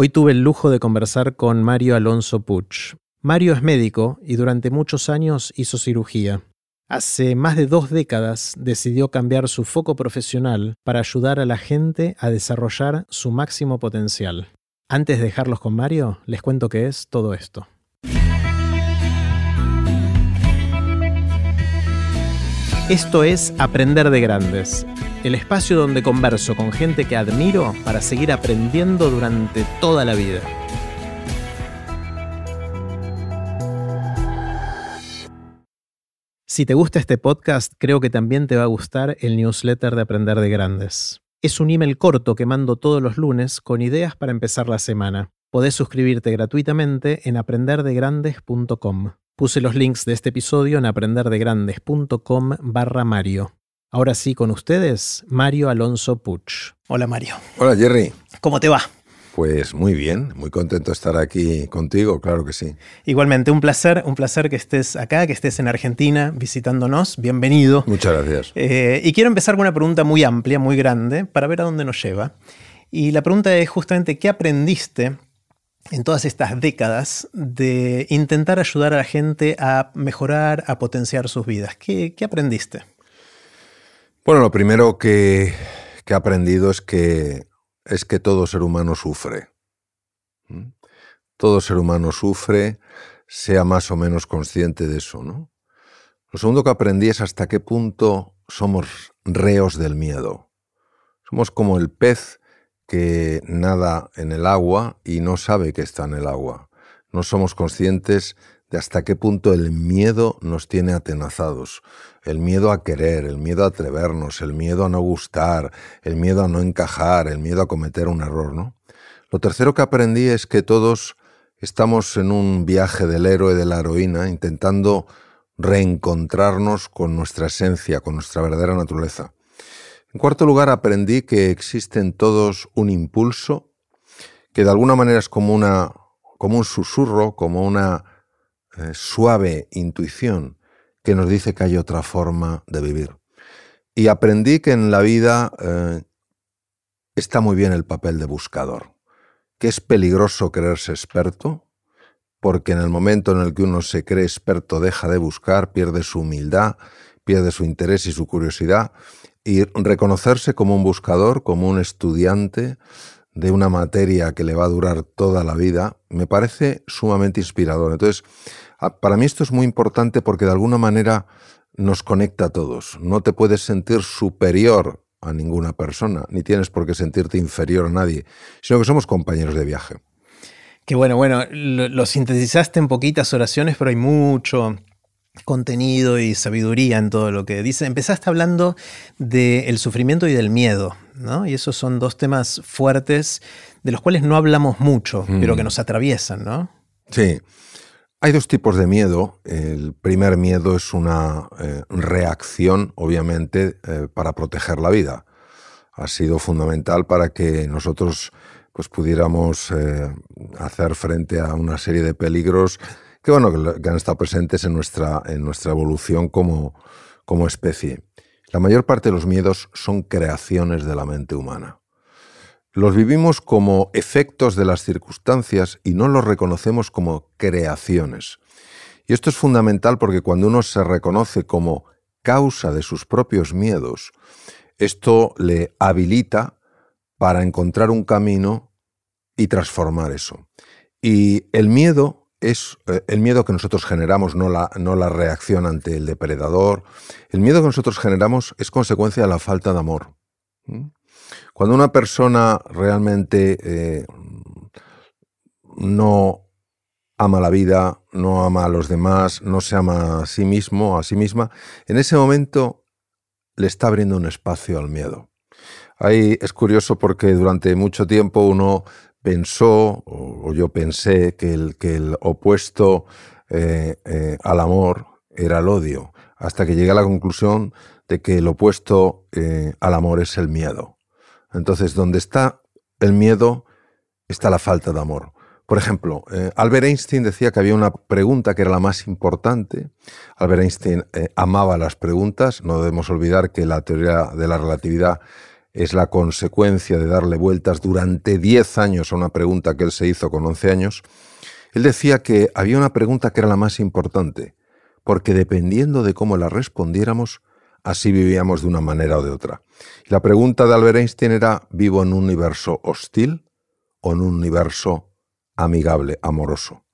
Hoy tuve el lujo de conversar con Mario Alonso Puch. Mario es médico y durante muchos años hizo cirugía. Hace más de dos décadas decidió cambiar su foco profesional para ayudar a la gente a desarrollar su máximo potencial. Antes de dejarlos con Mario, les cuento qué es todo esto. Esto es Aprender de Grandes, el espacio donde converso con gente que admiro para seguir aprendiendo durante toda la vida. Si te gusta este podcast, creo que también te va a gustar el newsletter de Aprender de Grandes. Es un email corto que mando todos los lunes con ideas para empezar la semana. Podés suscribirte gratuitamente en aprenderdegrandes.com. Puse los links de este episodio en aprenderdegrandes.com barra Mario. Ahora sí, con ustedes, Mario Alonso Puch. Hola Mario. Hola Jerry. ¿Cómo te va? Pues muy bien, muy contento de estar aquí contigo, claro que sí. Igualmente, un placer, un placer que estés acá, que estés en Argentina visitándonos. Bienvenido. Muchas gracias. Eh, y quiero empezar con una pregunta muy amplia, muy grande, para ver a dónde nos lleva. Y la pregunta es justamente, ¿qué aprendiste en todas estas décadas de intentar ayudar a la gente a mejorar, a potenciar sus vidas? ¿Qué, aprendiste? Bueno, lo primero que, he aprendido es que, es que todo ser humano sufre. Todo ser humano sufre, sea más o menos consciente de eso, ¿no? Lo segundo que aprendí es hasta qué punto somos reos del miedo. Somos como el pez que nada en el agua y no sabe que está en el agua. No somos conscientes de hasta qué punto el miedo nos tiene atenazados. El miedo a querer, el miedo a atrevernos, el miedo a no gustar, el miedo a no encajar, el miedo a cometer un error, ¿no? Lo tercero que aprendí es que todos estamos en un viaje del héroe de la heroína intentando reencontrarnos con nuestra esencia, con nuestra verdadera naturaleza. En cuarto lugar, aprendí que existe en todos un impulso que de alguna manera es como, una, como un susurro, como una eh, suave intuición que nos dice que hay otra forma de vivir. Y aprendí que en la vida eh, está muy bien el papel de buscador, que es peligroso creerse experto, porque en el momento en el que uno se cree experto deja de buscar, pierde su humildad, pierde su interés y su curiosidad, y reconocerse como un buscador, como un estudiante de una materia que le va a durar toda la vida, me parece sumamente inspirador. Entonces, para mí esto es muy importante porque de alguna manera nos conecta a todos. No te puedes sentir superior a ninguna persona, ni tienes por qué sentirte inferior a nadie, sino que somos compañeros de viaje. Qué bueno, bueno, lo sintetizaste en poquitas oraciones, pero hay mucho, contenido y sabiduría en todo lo que dice. Empezaste hablando del sufrimiento y del miedo, ¿no? Y esos son dos temas fuertes de los cuales no hablamos mucho, pero que mm. nos atraviesan, ¿no? Sí. Hay dos tipos de miedo. El primer miedo es una eh, reacción, obviamente, eh, para proteger la vida. Ha sido fundamental para que nosotros pues, pudiéramos eh, hacer frente a una serie de peligros que, bueno, que han estado presentes en nuestra, en nuestra evolución como, como especie. La mayor parte de los miedos son creaciones de la mente humana. Los vivimos como efectos de las circunstancias y no los reconocemos como creaciones. Y esto es fundamental porque cuando uno se reconoce como causa de sus propios miedos, esto le habilita para encontrar un camino y transformar eso. Y el miedo es eh, el miedo que nosotros generamos, no la, no la reacción ante el depredador. El miedo que nosotros generamos es consecuencia de la falta de amor. Cuando una persona realmente eh, no ama la vida, no ama a los demás, no se ama a sí mismo, a sí misma, en ese momento le está abriendo un espacio al miedo. Ahí es curioso porque durante mucho tiempo uno pensó, o, yo pensé, que el, que el opuesto eh, eh, al amor era el odio, hasta que llegué a la conclusión de que el opuesto al amor es el miedo. Entonces, donde está el miedo, está la falta de amor. Por ejemplo, Albert Einstein decía que había una pregunta que era la más importante. Albert Einstein amaba las preguntas. No debemos olvidar que la teoría de la relatividad es la consecuencia de darle vueltas durante 10 años a una pregunta que él se hizo con 11 años, él decía que había una pregunta que era la más importante, porque dependiendo de cómo la respondiéramos, así vivíamos de una manera o de otra. Y la pregunta de Albert Einstein era, ¿vivo en un universo hostil o en un universo amigable, amoroso?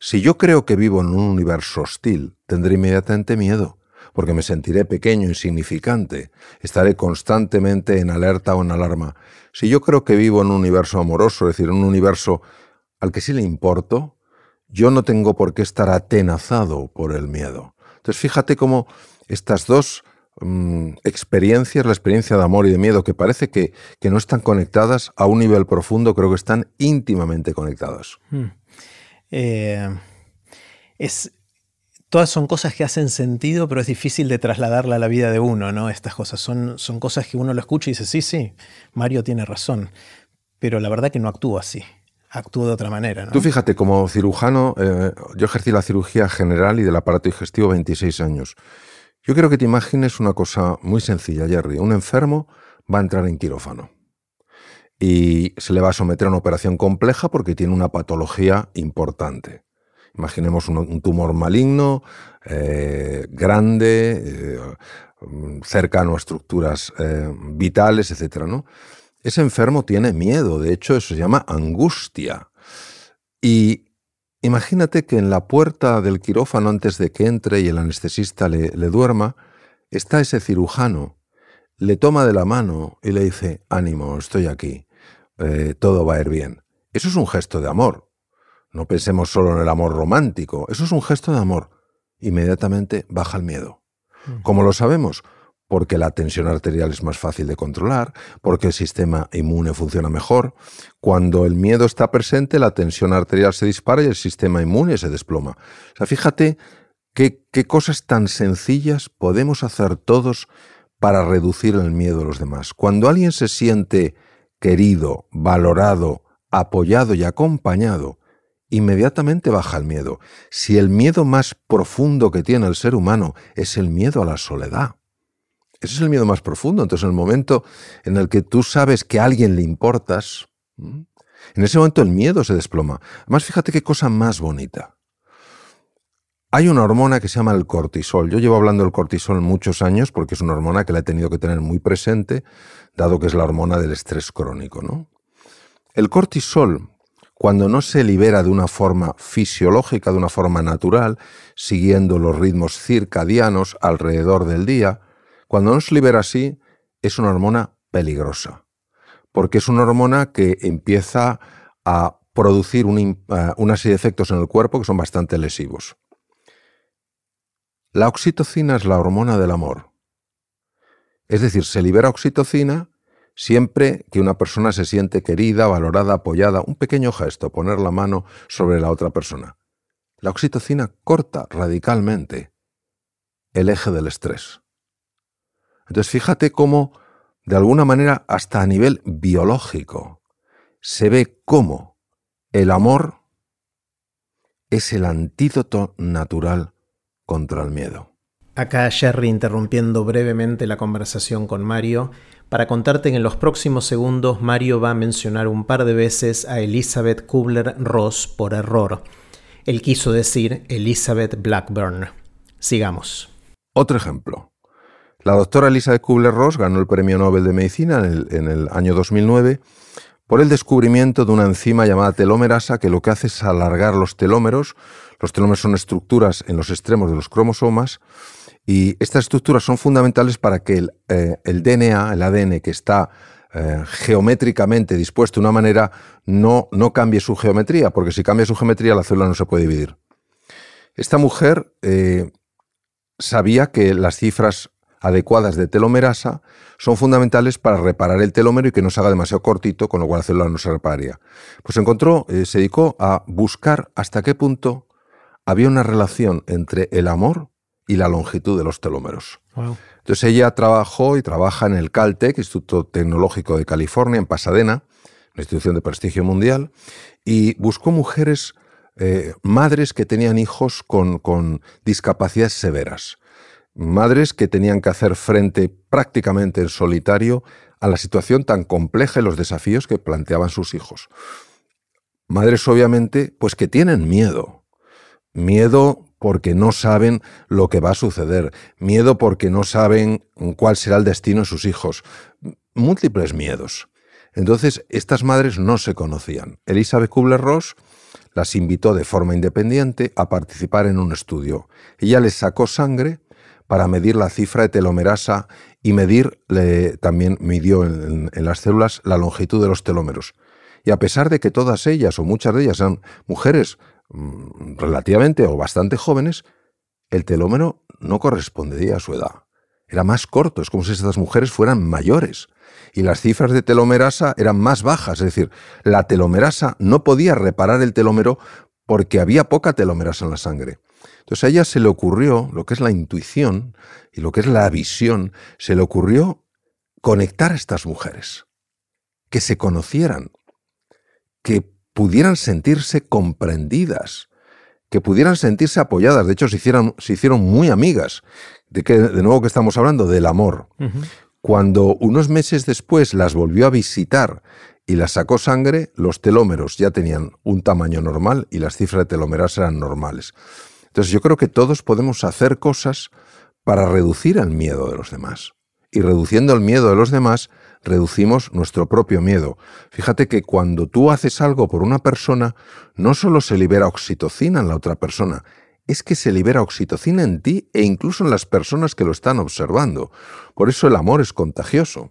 Si yo creo que vivo en un universo hostil, tendré inmediatamente miedo, porque me sentiré pequeño, insignificante, estaré constantemente en alerta o en alarma. Si yo creo que vivo en un universo amoroso, es decir, un universo al que sí le importo, yo no tengo por qué estar atenazado por el miedo. Entonces fíjate cómo estas dos mm, experiencias, la experiencia de amor y de miedo, que parece que, no están conectadas a un nivel profundo, creo que están íntimamente conectadas. Hmm. Eh, es, todas son cosas que hacen sentido, pero es difícil de trasladarla a la vida de uno, ¿no? Estas cosas son, son cosas que uno lo escucha y dice, sí, sí, Mario tiene razón, pero la verdad que no actúa así, actúa de otra manera. ¿no? Tú fíjate, como cirujano, eh, yo ejercí la cirugía general y del aparato digestivo 26 años. Yo quiero que te imagines una cosa muy sencilla, Jerry. Un enfermo va a entrar en quirófano y se le va a someter a una operación compleja porque tiene una patología importante. Imaginemos un, tumor maligno, eh, grande, eh, cercano a estructuras eh, vitales, etc. ¿no? Ese enfermo tiene miedo, de hecho eso se llama angustia. Y imagínate que en la puerta del quirófano antes de que entre y el anestesista le duerma, está ese cirujano, le toma de la mano y le dice, ánimo, estoy aquí eh, todo va a ir bien. Eso es un gesto de amor. No pensemos solo en el amor romántico, eso es un gesto de amor. Inmediatamente baja el miedo. ¿Cómo lo sabemos? Porque la tensión arterial es más fácil de controlar, porque el sistema inmune funciona mejor. Cuando el miedo está presente, la tensión arterial se dispara y el sistema inmune se desploma. O sea, fíjate qué, qué cosas tan sencillas podemos hacer todos para reducir el miedo de los demás. Cuando alguien se siente querido, valorado, apoyado y acompañado, inmediatamente baja el miedo. Si el miedo más profundo que tiene el ser humano es el miedo a la soledad, ese es el miedo más profundo. Entonces, en el momento en el que tú sabes que a alguien le importas, en ese momento el miedo se desploma. Además, fíjate qué cosa más bonita. Hay una hormona que se llama el cortisol. Yo llevo hablando del cortisol muchos años porque es una hormona que la he tenido que tener muy presente dado que es la hormona del estrés crónico. ¿no? El cortisol, cuando no se libera de una forma fisiológica, de una forma natural, siguiendo los ritmos circadianos alrededor del día, cuando no se libera así, es una hormona peligrosa, porque es una hormona que empieza a producir eh, una serie de efectos en el cuerpo que son bastante lesivos. La oxitocina es la hormona del amor. Es decir, se libera oxitocina siempre que una persona se siente querida, valorada, apoyada, un pequeño gesto, poner la mano sobre la otra persona. La oxitocina corta radicalmente el eje del estrés. Entonces fíjate cómo, de alguna manera, hasta a nivel biológico, se ve cómo el amor es el antídoto natural contra el miedo. Acá Jerry interrumpiendo brevemente la conversación con Mario para contarte que en los próximos segundos Mario va a mencionar un par de veces a Elizabeth Kubler-Ross por error. Él quiso decir Elizabeth Blackburn. Sigamos. Otro ejemplo. La doctora Elizabeth Kubler-Ross ganó el Premio Nobel de Medicina en el, año 2009 por el descubrimiento de una enzima llamada telomerasa que lo que hace es alargar los telómeros. Los telómeros son estructuras en los extremos de los cromosomas y estas estructuras son fundamentales para que el, eh, DNA, el ADN que está eh, geométricamente dispuesto de una manera, no, no cambie su geometría, porque si cambia su geometría la célula no se puede dividir. Esta mujer eh, sabía que las cifras adecuadas de telomerasa son fundamentales para reparar el telómero y que no se haga demasiado cortito, con lo cual la célula no se repararía. Pues encontró, se dedicó a buscar hasta qué punto había una relación entre el amor y la longitud de los telómeros. Entonces ella trabajó y trabaja en el Caltech, Instituto Tecnológico de California, en Pasadena, una institución de prestigio mundial, y buscó mujeres, eh, madres que tenían hijos con, con discapacidades severas madres que tenían que hacer frente prácticamente en solitario a la situación tan compleja y los desafíos que planteaban sus hijos. Madres obviamente pues que tienen miedo. Miedo porque no saben lo que va a suceder, miedo porque no saben cuál será el destino de sus hijos, múltiples miedos. Entonces, estas madres no se conocían. Elizabeth Kubler-Ross las invitó de forma independiente a participar en un estudio. Ella les sacó sangre para medir la cifra de telomerasa y medir, también midió en, las células la longitud de los telómeros. Y a pesar de que todas ellas o muchas de ellas eran mujeres mm, relativamente o bastante jóvenes, el telómero no correspondería a su edad. Era más corto, es como si estas mujeres fueran mayores y las cifras de telomerasa eran más bajas, es decir, la telomerasa no podía reparar el telómero porque había poca telomerasa en la sangre. Entonces a ella se le ocurrió, lo que es la intuición y lo que es la visión, se le ocurrió conectar a estas mujeres, que se conocieran, que pudieran sentirse comprendidas, que pudieran sentirse apoyadas. De hecho, se hicieron, se hicieron muy amigas. De, que, de nuevo que estamos hablando del amor. Cuando unos meses después las volvió a visitar y las sacó sangre, los telómeros ya tenían un tamaño normal y las cifras de telomeras eran normales. Entonces yo creo que todos podemos hacer cosas para reducir el miedo de los demás. Y reduciendo el miedo de los demás, reducimos nuestro propio miedo. Fíjate que cuando tú haces algo por una persona, no solo se libera oxitocina en la otra persona, es que se libera oxitocina en ti e incluso en las personas que lo están observando. Por eso el amor es contagioso.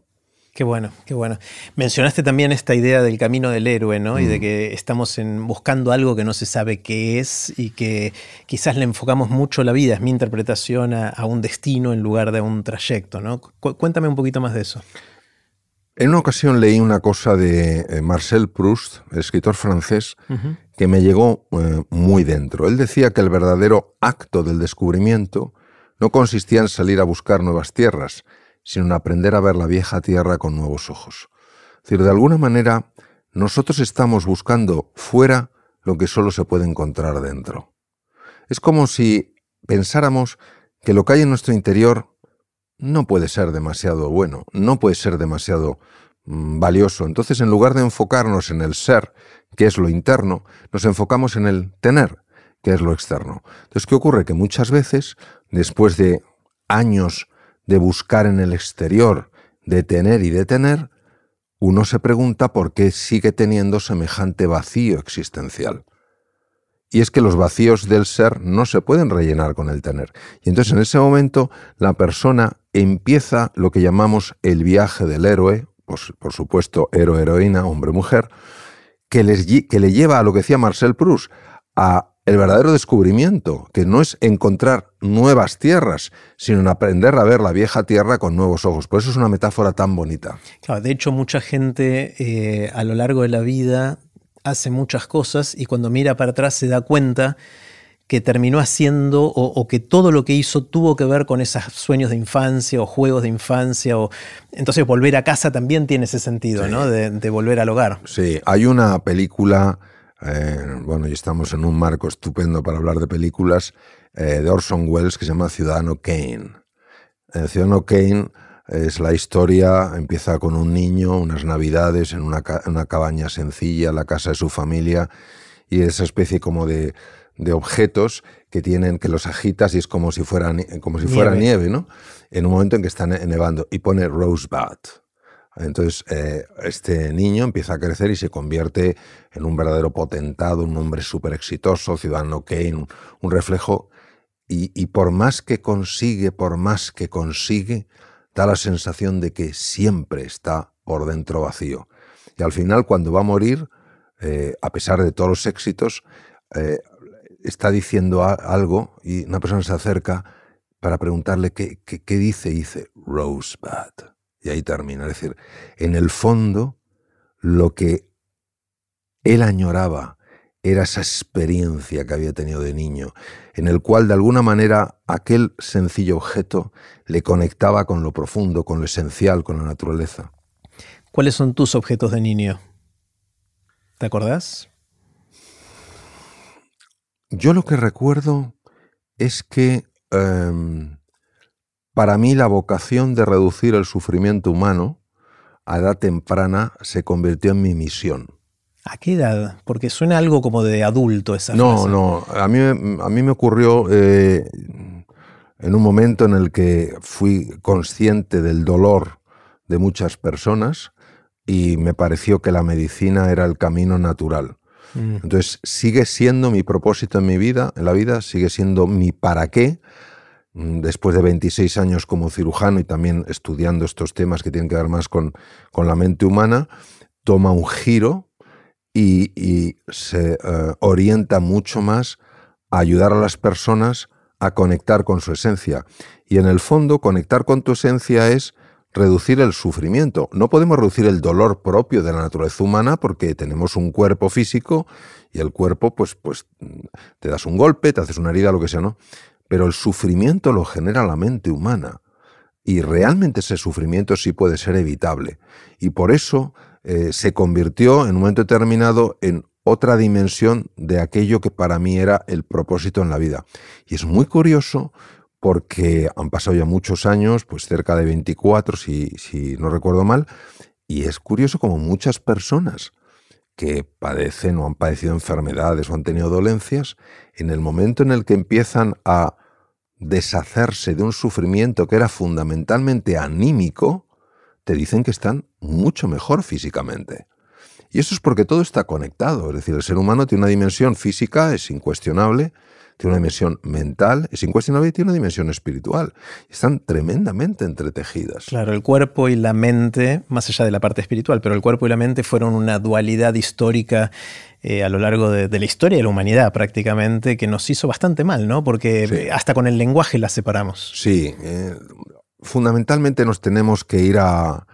Qué bueno, qué bueno. Mencionaste también esta idea del camino del héroe, ¿no? Y de mm. que estamos en, buscando algo que no se sabe qué es y que quizás le enfocamos mucho la vida, es mi interpretación a, un destino en lugar de un trayecto, ¿no? cuéntame un poquito más de eso. En una ocasión leí una cosa de eh, Marcel Proust, escritor francés, que me llegó eh, muy dentro. Él decía que el verdadero acto del descubrimiento no consistía en salir a buscar nuevas tierras, sino en aprender a ver la vieja tierra con nuevos ojos. Es decir, de alguna manera, nosotros estamos buscando fuera lo que solo se puede encontrar dentro. Es como si pensáramos que lo que hay en nuestro interior no puede ser demasiado bueno, no puede ser demasiado mm, valioso. Entonces, en lugar de enfocarnos en el ser, que es lo interno, nos enfocamos en el tener, que es lo externo. Entonces, ¿qué ocurre? Que muchas veces, después de años de buscar en el exterior, de tener y de tener, uno se pregunta por qué sigue teniendo semejante vacío existencial. Y es que los vacíos del ser no se pueden rellenar con el tener. Y entonces en ese momento la persona empieza lo que llamamos el viaje del héroe, pues, por supuesto héroe-heroína, hombre-mujer, que, que le lleva a lo que decía Marcel Proust, a el verdadero descubrimiento, que no es encontrar nuevas tierras, sino en aprender a ver la vieja tierra con nuevos ojos. Por eso es una metáfora tan bonita. Claro, de hecho, mucha gente eh, a lo largo de la vida hace muchas cosas y cuando mira para atrás se da cuenta que terminó haciendo o, que todo lo que hizo tuvo que ver con esos sueños de infancia o juegos de infancia. O, entonces volver a casa también tiene ese sentido, ¿no? De, volver al hogar. Sí, hay una película, eh, bueno, y estamos en un marco estupendo para hablar de películas, eh, de Orson Welles que se llama Ciudadano Kane. Eh, Ciudadano Kane es la historia, empieza con un niño, unas navidades en una, una cabaña sencilla, la casa de su familia, y esa especie como de de objetos que tienen que los agitas y es como si fuera, como si nieve. fuera nieve, ¿no? En un momento en que está nevando y pone Rosebud. Entonces, eh, este niño empieza a crecer y se convierte en un verdadero potentado, un hombre súper exitoso, ciudadano Kane, un, reflejo. Y, por más que consigue, por más que consigue, da la sensación de que siempre está por dentro vacío. Y al final, cuando va a morir, eh, a pesar de todos los éxitos, eh, está diciendo algo y una persona se acerca para preguntarle qué, qué, dice y dice Rosebud. Y ahí termina. Es decir, en el fondo, lo que él añoraba era esa experiencia que había tenido de niño, en el cual de alguna manera aquel sencillo objeto le conectaba con lo profundo, con lo esencial, con la naturaleza. ¿Cuáles son tus objetos de niño? ¿Te acordás? Yo lo que recuerdo es que em, para mí la vocación de reducir el sufrimiento humano a edad temprana se convirtió en mi misión. ¿A qué edad? Porque suena algo como de adulto esa No, frase. no, a mí, a mí me ocurrió eh, en un momento en el que fui consciente del dolor de muchas personas y me pareció que la medicina era el camino natural. Mm. Entonces sigue siendo mi propósito en mi vida, en la vida, sigue siendo mi para qué. Mm, Después de 26 años como cirujano y también estudiando estos temas que tienen que ver más con, con la mente humana, toma un giro y, se eh, orienta mucho más a ayudar a las personas a conectar con su esencia. Y en el fondo, conectar con tu esencia es reducir el sufrimiento. No podemos reducir el dolor propio de la naturaleza humana porque tenemos un cuerpo físico y el cuerpo, pues, pues te das un golpe, te haces una herida, lo que sea, ¿no? Pero el sufrimiento lo genera la mente humana. Y realmente ese sufrimiento sí puede ser evitable. Y por eso eh, se convirtió en un momento determinado en otra dimensión de aquello que para mí era el propósito en la vida. Y es muy curioso porque han pasado ya muchos años, pues cerca de 24, si, si no recuerdo mal, y es curioso como muchas personas que padecen o han padecido enfermedades o han tenido dolencias, en el momento en el que empiezan a deshacerse de un sufrimiento que era fundamentalmente anímico, te dicen que están mucho mejor físicamente. Y eso es porque todo está conectado, es decir, el ser humano tiene una dimensión física, es incuestionable, tiene una dimensión mental, es incuestionable y tiene una dimensión espiritual. Están tremendamente entretejidas. Claro, el cuerpo y la mente, más allá de la parte espiritual, pero el cuerpo y la mente fueron una dualidad histórica eh, a lo largo de, de, la historia de la humanidad prácticamente, que nos hizo bastante mal, ¿no? Porque Sí. hasta con el lenguaje la separamos. Sí, eh, fundamentalmente nos tenemos que ir a,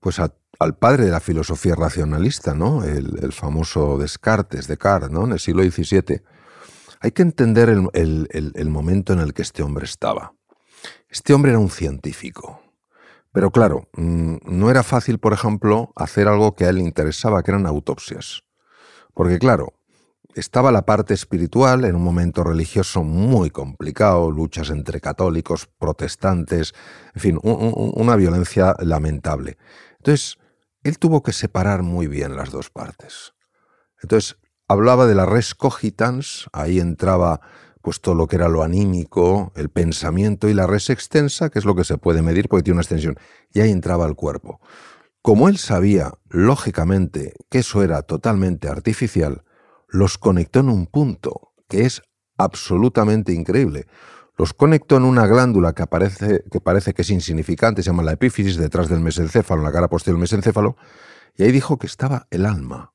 pues al padre de la filosofía racionalista, ¿no? El, famoso Descartes, Descartes, ¿no? En el siglo XVII. Hay que entender el- el momento en el que este hombre estaba. Este hombre era un científico. Pero claro, mm, no era fácil, por ejemplo, hacer algo que a él le interesaba, que eran autopsias. Porque claro, estaba la parte espiritual en un momento religioso muy complicado, luchas entre católicos, protestantes, en fin, un- un- una violencia lamentable. Entonces, él tuvo que separar muy bien las dos partes. Entonces, hablaba de la res cogitans, ahí entraba pues todo lo que era lo anímico, el pensamiento y la res extensa, que es lo que se puede medir porque tiene una extensión, y ahí entraba el cuerpo. Como él sabía, lógicamente, que eso era totalmente artificial, los conectó en un punto que es absolutamente increíble. Los conectó en una glándula que, parece que es insignificante, se llama la epífisis, detrás del mesencéfalo, en la cara posterior del mesencéfalo, y ahí dijo que estaba el alma.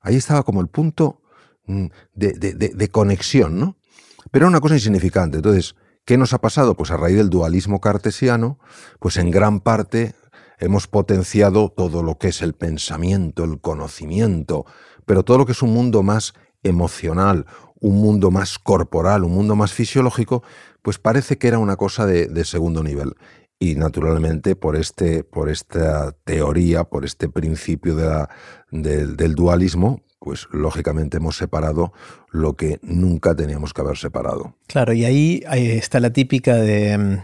Ahí estaba como el punto mm, de- de conexión, ¿no? Pero era una cosa insignificante. Entonces, ¿qué nos ha pasado? Pues a raíz del dualismo cartesiano, pues en gran parte hemos potenciado todo lo que es el pensamiento, el conocimiento, pero todo lo que es un mundo más emocional, un mundo más corporal, un mundo más fisiológico, pues parece que era una cosa de, de segundo nivel. Y naturalmente por, este, por esta teoría, por este principio de la- del- del dualismo, pues lógicamente hemos separado lo que nunca teníamos que haber separado. Claro, y ahí está la típica de mm,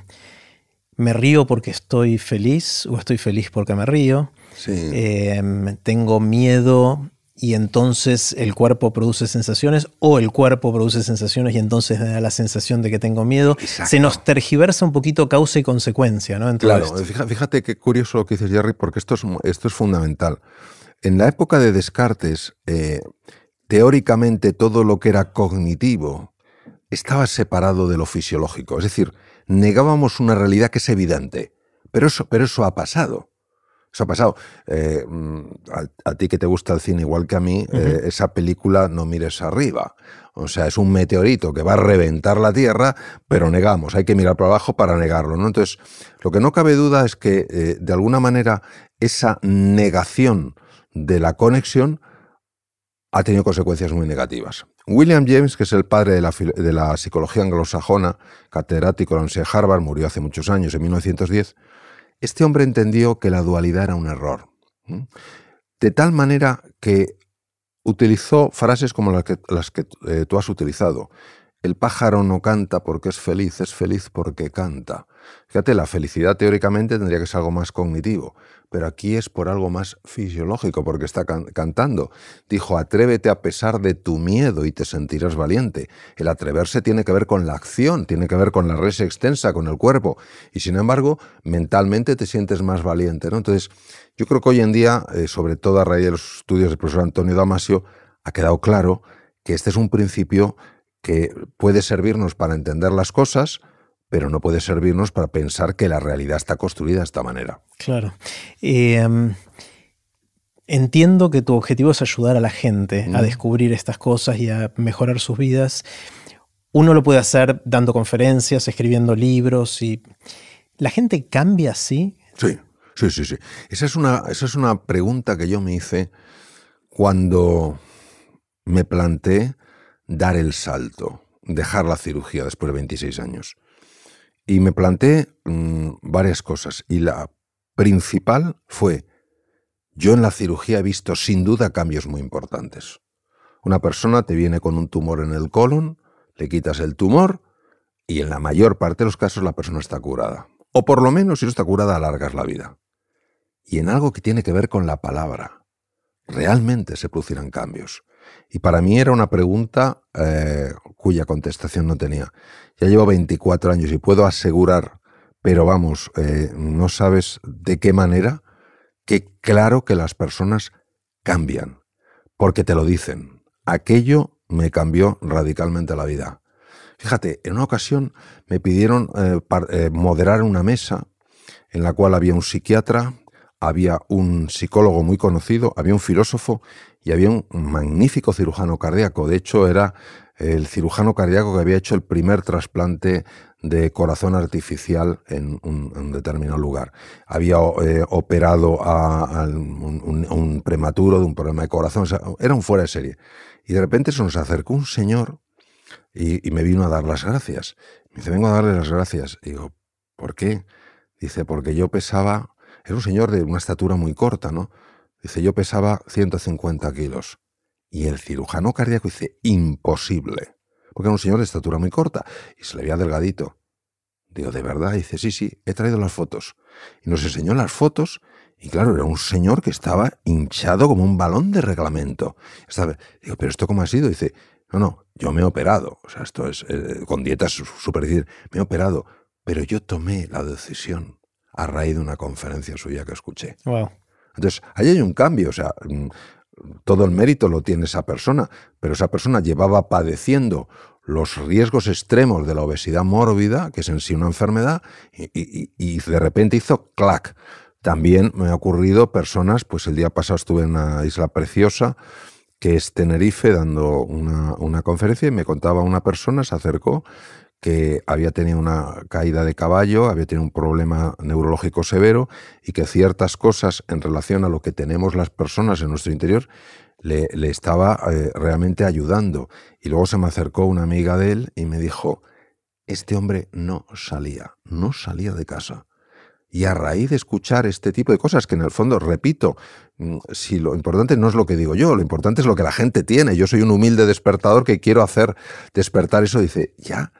me río porque estoy feliz o estoy feliz porque me río. Sí. Eh, tengo miedo y entonces el cuerpo produce sensaciones o el cuerpo produce sensaciones y entonces da la sensación de que tengo miedo. Exacto. Se nos tergiversa un poquito causa y consecuencia, ¿no? En todo Claro, esto. fíjate qué curioso lo que dices, Jerry, porque esto es, esto es fundamental. En la época de Descartes, eh, teóricamente todo lo que era cognitivo estaba separado de lo fisiológico. Es decir, negábamos una realidad que es evidente. Pero eso, pero eso ha pasado. Eso ha pasado. Eh, mm, a, a ti que te gusta el cine igual que a mí, eh, esa película No mires arriba. O sea, es un meteorito que va a reventar la Tierra, pero negamos, hay que mirar para abajo para negarlo. ¿no? Entonces, lo que no cabe duda es que, eh, de alguna manera, esa negación de la conexión ha tenido consecuencias muy negativas. William James, que es el padre de la, de la psicología anglosajona, catedrático de la Universidad de Harvard, murió hace muchos años, en 1910, este hombre entendió que la dualidad era un error. De tal manera que utilizó frases como las que, las que eh, tú has utilizado. el pájaro no canta porque es feliz, es feliz porque canta. Fíjate, la felicidad teóricamente tendría que ser algo más cognitivo, pero aquí es por algo más fisiológico, porque está cantando. Dijo, atrévete a pesar de tu miedo y te sentirás valiente. El atreverse tiene que ver con la acción, tiene que ver con la res extensa, con el cuerpo, y sin embargo, mentalmente te sientes más valiente. ¿no? Entonces, yo creo que hoy en día, eh, sobre todo a raíz de los estudios del profesor Antonio Damasio, ha quedado claro que este es un principio que puede servirnos para entender las cosas, pero no puede servirnos para pensar que la realidad está construida de esta manera. Claro. Em, entiendo que tu objetivo es ayudar a la gente a descubrir estas cosas y a mejorar sus vidas. Uno lo puede hacer dando conferencias, escribiendo libros y... ¿La gente cambia así? Sí, sí, sí, sí. Esa es una, esa es una pregunta que yo me hice cuando me planteé dar el salto, dejar la cirugía después de 26 años. Y me planteé mm, varias cosas. Y la principal fue, yo en la cirugía he visto sin duda cambios muy importantes. Una persona te viene con un tumor en el colon, le quitas el tumor y en la mayor parte de los casos la persona está curada. O por lo menos si no está curada alargas la vida. Y en algo que tiene que ver con la palabra, realmente se producirán cambios. Y para mí era una pregunta eh, cuya contestación no tenía. Ya llevo 24 años y puedo asegurar, pero vamos, eh, no sabes de qué manera, que claro que las personas cambian, porque te lo dicen. Aquello me cambió radicalmente la vida. Fíjate, en una ocasión me pidieron eh, moderar una mesa en la cual había un psiquiatra, había un psicólogo muy conocido, había un filósofo y había un magnífico cirujano cardíaco. De hecho, era el cirujano cardíaco que había hecho el primer trasplante de corazón artificial en un, determinado lugar. Había eh, operado a, un, prematuro de un problema de corazón. era un fuera de serie. Y de repente se nos acercó un señor y, me vino a dar las gracias. Me dice, vengo a darle las gracias. Digo, ¿por qué? Dice, porque yo pesaba era un señor de una estatura muy corta, ¿no? Dice, yo pesaba 150 kilos. Y el cirujano cardíaco dice, imposible. Porque era un señor de estatura muy corta y se le veía delgadito. Digo, ¿de verdad? dice, sí, sí, he traído las fotos. Y nos enseñó las fotos y claro, era un señor que estaba hinchado como un balón de reglamento. digo, ¿pero esto cómo ha sido? Dice, no, no, yo me he operado. O sea, esto es eh, con dietas súper. Me he operado, pero yo tomé la decisión a raíz de una conferencia suya que escuché. Entonces, ahí hay un cambio, o sea, mm, todo el mérito lo tiene esa persona, pero esa persona llevaba padeciendo los riesgos extremos de la obesidad mórbida, que es en sí una enfermedad, y, de repente hizo clac. También me ha ocurrido personas, pues el día pasado estuve en una isla preciosa, que es Tenerife, dando una, una conferencia, y me contaba una persona, se acercó, que había tenido una caída de caballo, había tenido un problema neurológico severo y que ciertas cosas en relación a lo que tenemos las personas en nuestro interior le, estaba eh, realmente ayudando. Y luego se me acercó una amiga de él y me dijo, este hombre no salía, no salía de casa. Y a raíz de escuchar este tipo de cosas, que en el fondo, repito, mm, si lo importante no es lo que digo yo, lo importante es lo que la gente tiene. Yo soy un humilde despertador que quiero hacer despertar eso. Dice, ya,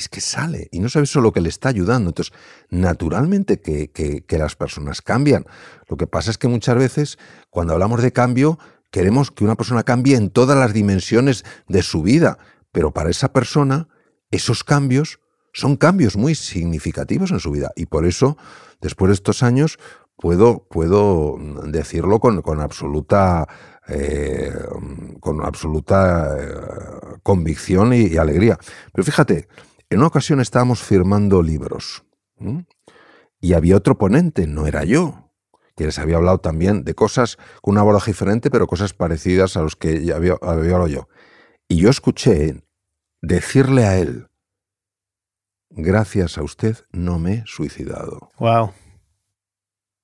es que sale y no sabe eso lo que le está ayudando. Entonces, naturalmente que, que, las personas cambian. Lo que pasa es que muchas veces, cuando hablamos de cambio, queremos que una persona cambie en todas las dimensiones de su vida, pero para esa persona, esos cambios son cambios muy significativos en su vida. Y por eso, después de estos años, puedo, puedo decirlo con, con absoluta eh, con absoluta eh, convicción y, alegría. Pero fíjate, en una ocasión estábamos firmando libros y había otro ponente, no era yo, que les había hablado también de cosas con una abordaje diferente, pero cosas parecidas a los que ya había, hablado yo. Y yo escuché decirle a él, gracias a usted no me he suicidado. Wow.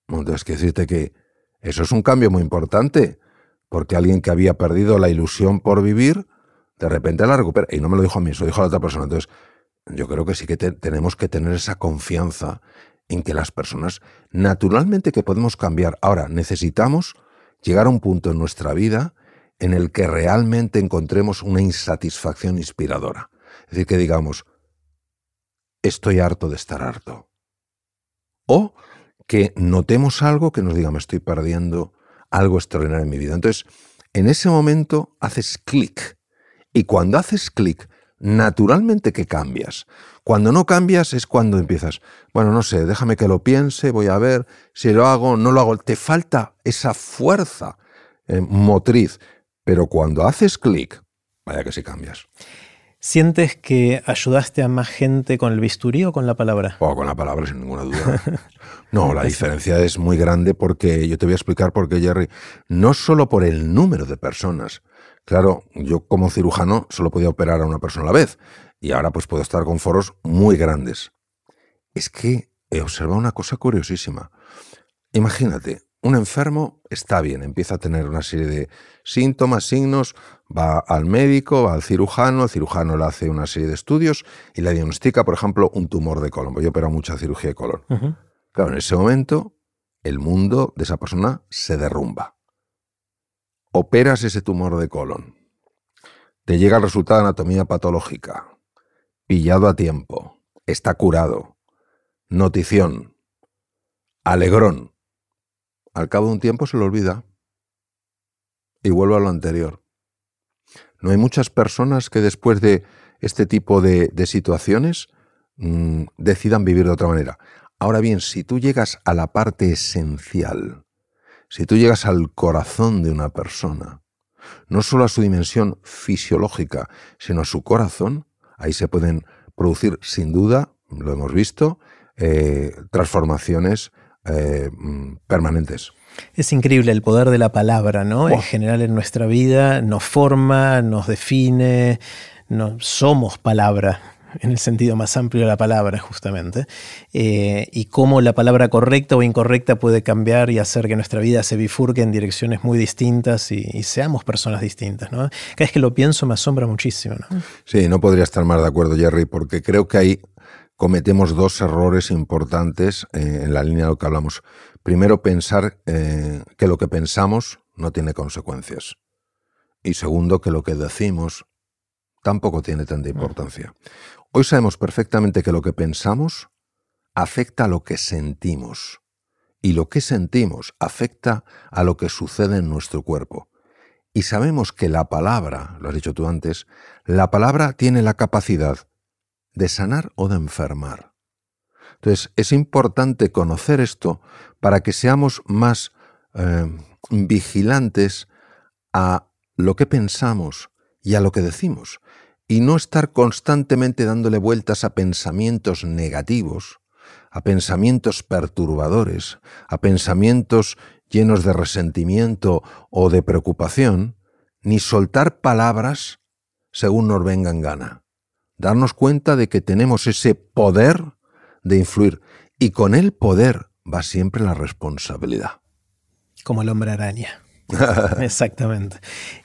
Entonces, que decirte que eso es un cambio muy importante, porque alguien que había perdido la ilusión por vivir, de repente la recupera. Y no me lo dijo a mí, se lo dijo a la otra persona. Entonces, yo creo que sí que tenemos que tener esa confianza en que las personas, naturalmente que podemos cambiar. Ahora, necesitamos llegar a un punto en nuestra vida en el que realmente encontremos una insatisfacción inspiradora. Es decir, que digamos, estoy harto de estar harto. O que notemos algo que nos diga, me estoy perdiendo algo extraordinario en mi vida. Entonces, en ese momento haces clic. Y cuando haces clic, naturalmente que cambias. Cuando no cambias es cuando empiezas, bueno, no sé, déjame que lo piense, voy a ver si lo hago, no lo hago. Te falta esa fuerza eh, motriz. Pero cuando haces clic, vaya que sí cambias. ¿Sientes que ayudaste a más gente con el bisturí o con la palabra? O con la palabra, sin ninguna duda. No, la diferencia es muy grande porque yo te voy a explicar por qué, Jerry. No solo por el número de personas. Claro, yo como cirujano solo podía operar a una persona a la vez y ahora pues puedo estar con foros muy grandes. Es que he observado una cosa curiosísima. Imagínate, un enfermo está bien, empieza a tener una serie de síntomas, signos, va al médico, va al cirujano, el cirujano le hace una serie de estudios y le diagnostica, por ejemplo, un tumor de colon. Yo opero mucha cirugía de colon. Claro, en ese momento el mundo de esa persona se derrumba. Operas ese tumor de colon. Te llega el resultado de anatomía patológica. Pillado a tiempo. Está curado. Notición. Alegrón al cabo de un tiempo se lo olvida y vuelve a lo anterior. No hay muchas personas que después de este tipo de, situaciones mm, decidan vivir de otra manera. Ahora bien, si tú llegas a la parte esencial, si tú llegas al corazón de una persona, no solo a su dimensión fisiológica, sino a su corazón, ahí se pueden producir, sin duda, lo hemos visto, eh, transformaciones eh, mm, permanentes. Es increíble el poder de la palabra, ¿no? En general en nuestra vida nos forma, nos define, no, somos palabra en el sentido más amplio de la palabra, justamente, eh, y cómo la palabra correcta o incorrecta puede cambiar y hacer que nuestra vida se bifurque en direcciones muy distintas y, seamos personas distintas. ¿no? Cada vez que lo pienso me asombra muchísimo. ¿no? Sí, no podría estar más de acuerdo, Jerry, porque creo que hay cometemos dos errores importantes eh, en la línea de lo que hablamos. Primero, pensar eh, que lo que pensamos no tiene consecuencias. Y segundo, que lo que decimos tampoco tiene tanta importancia. Hoy sabemos perfectamente que lo que pensamos afecta a lo que sentimos. Y lo que sentimos afecta a lo que sucede en nuestro cuerpo. Y sabemos que la palabra, lo has dicho tú antes, la palabra tiene la capacidad de sanar o de enfermar. Entonces, es importante conocer esto para que seamos más eh, vigilantes a lo que pensamos y a lo que decimos, y no estar constantemente dándole vueltas a pensamientos negativos, a pensamientos perturbadores, a pensamientos llenos de resentimiento o de preocupación, ni soltar palabras según nos vengan gana darnos cuenta de que tenemos ese poder de influir y con el poder va siempre la responsabilidad. Como el hombre araña. Exactamente.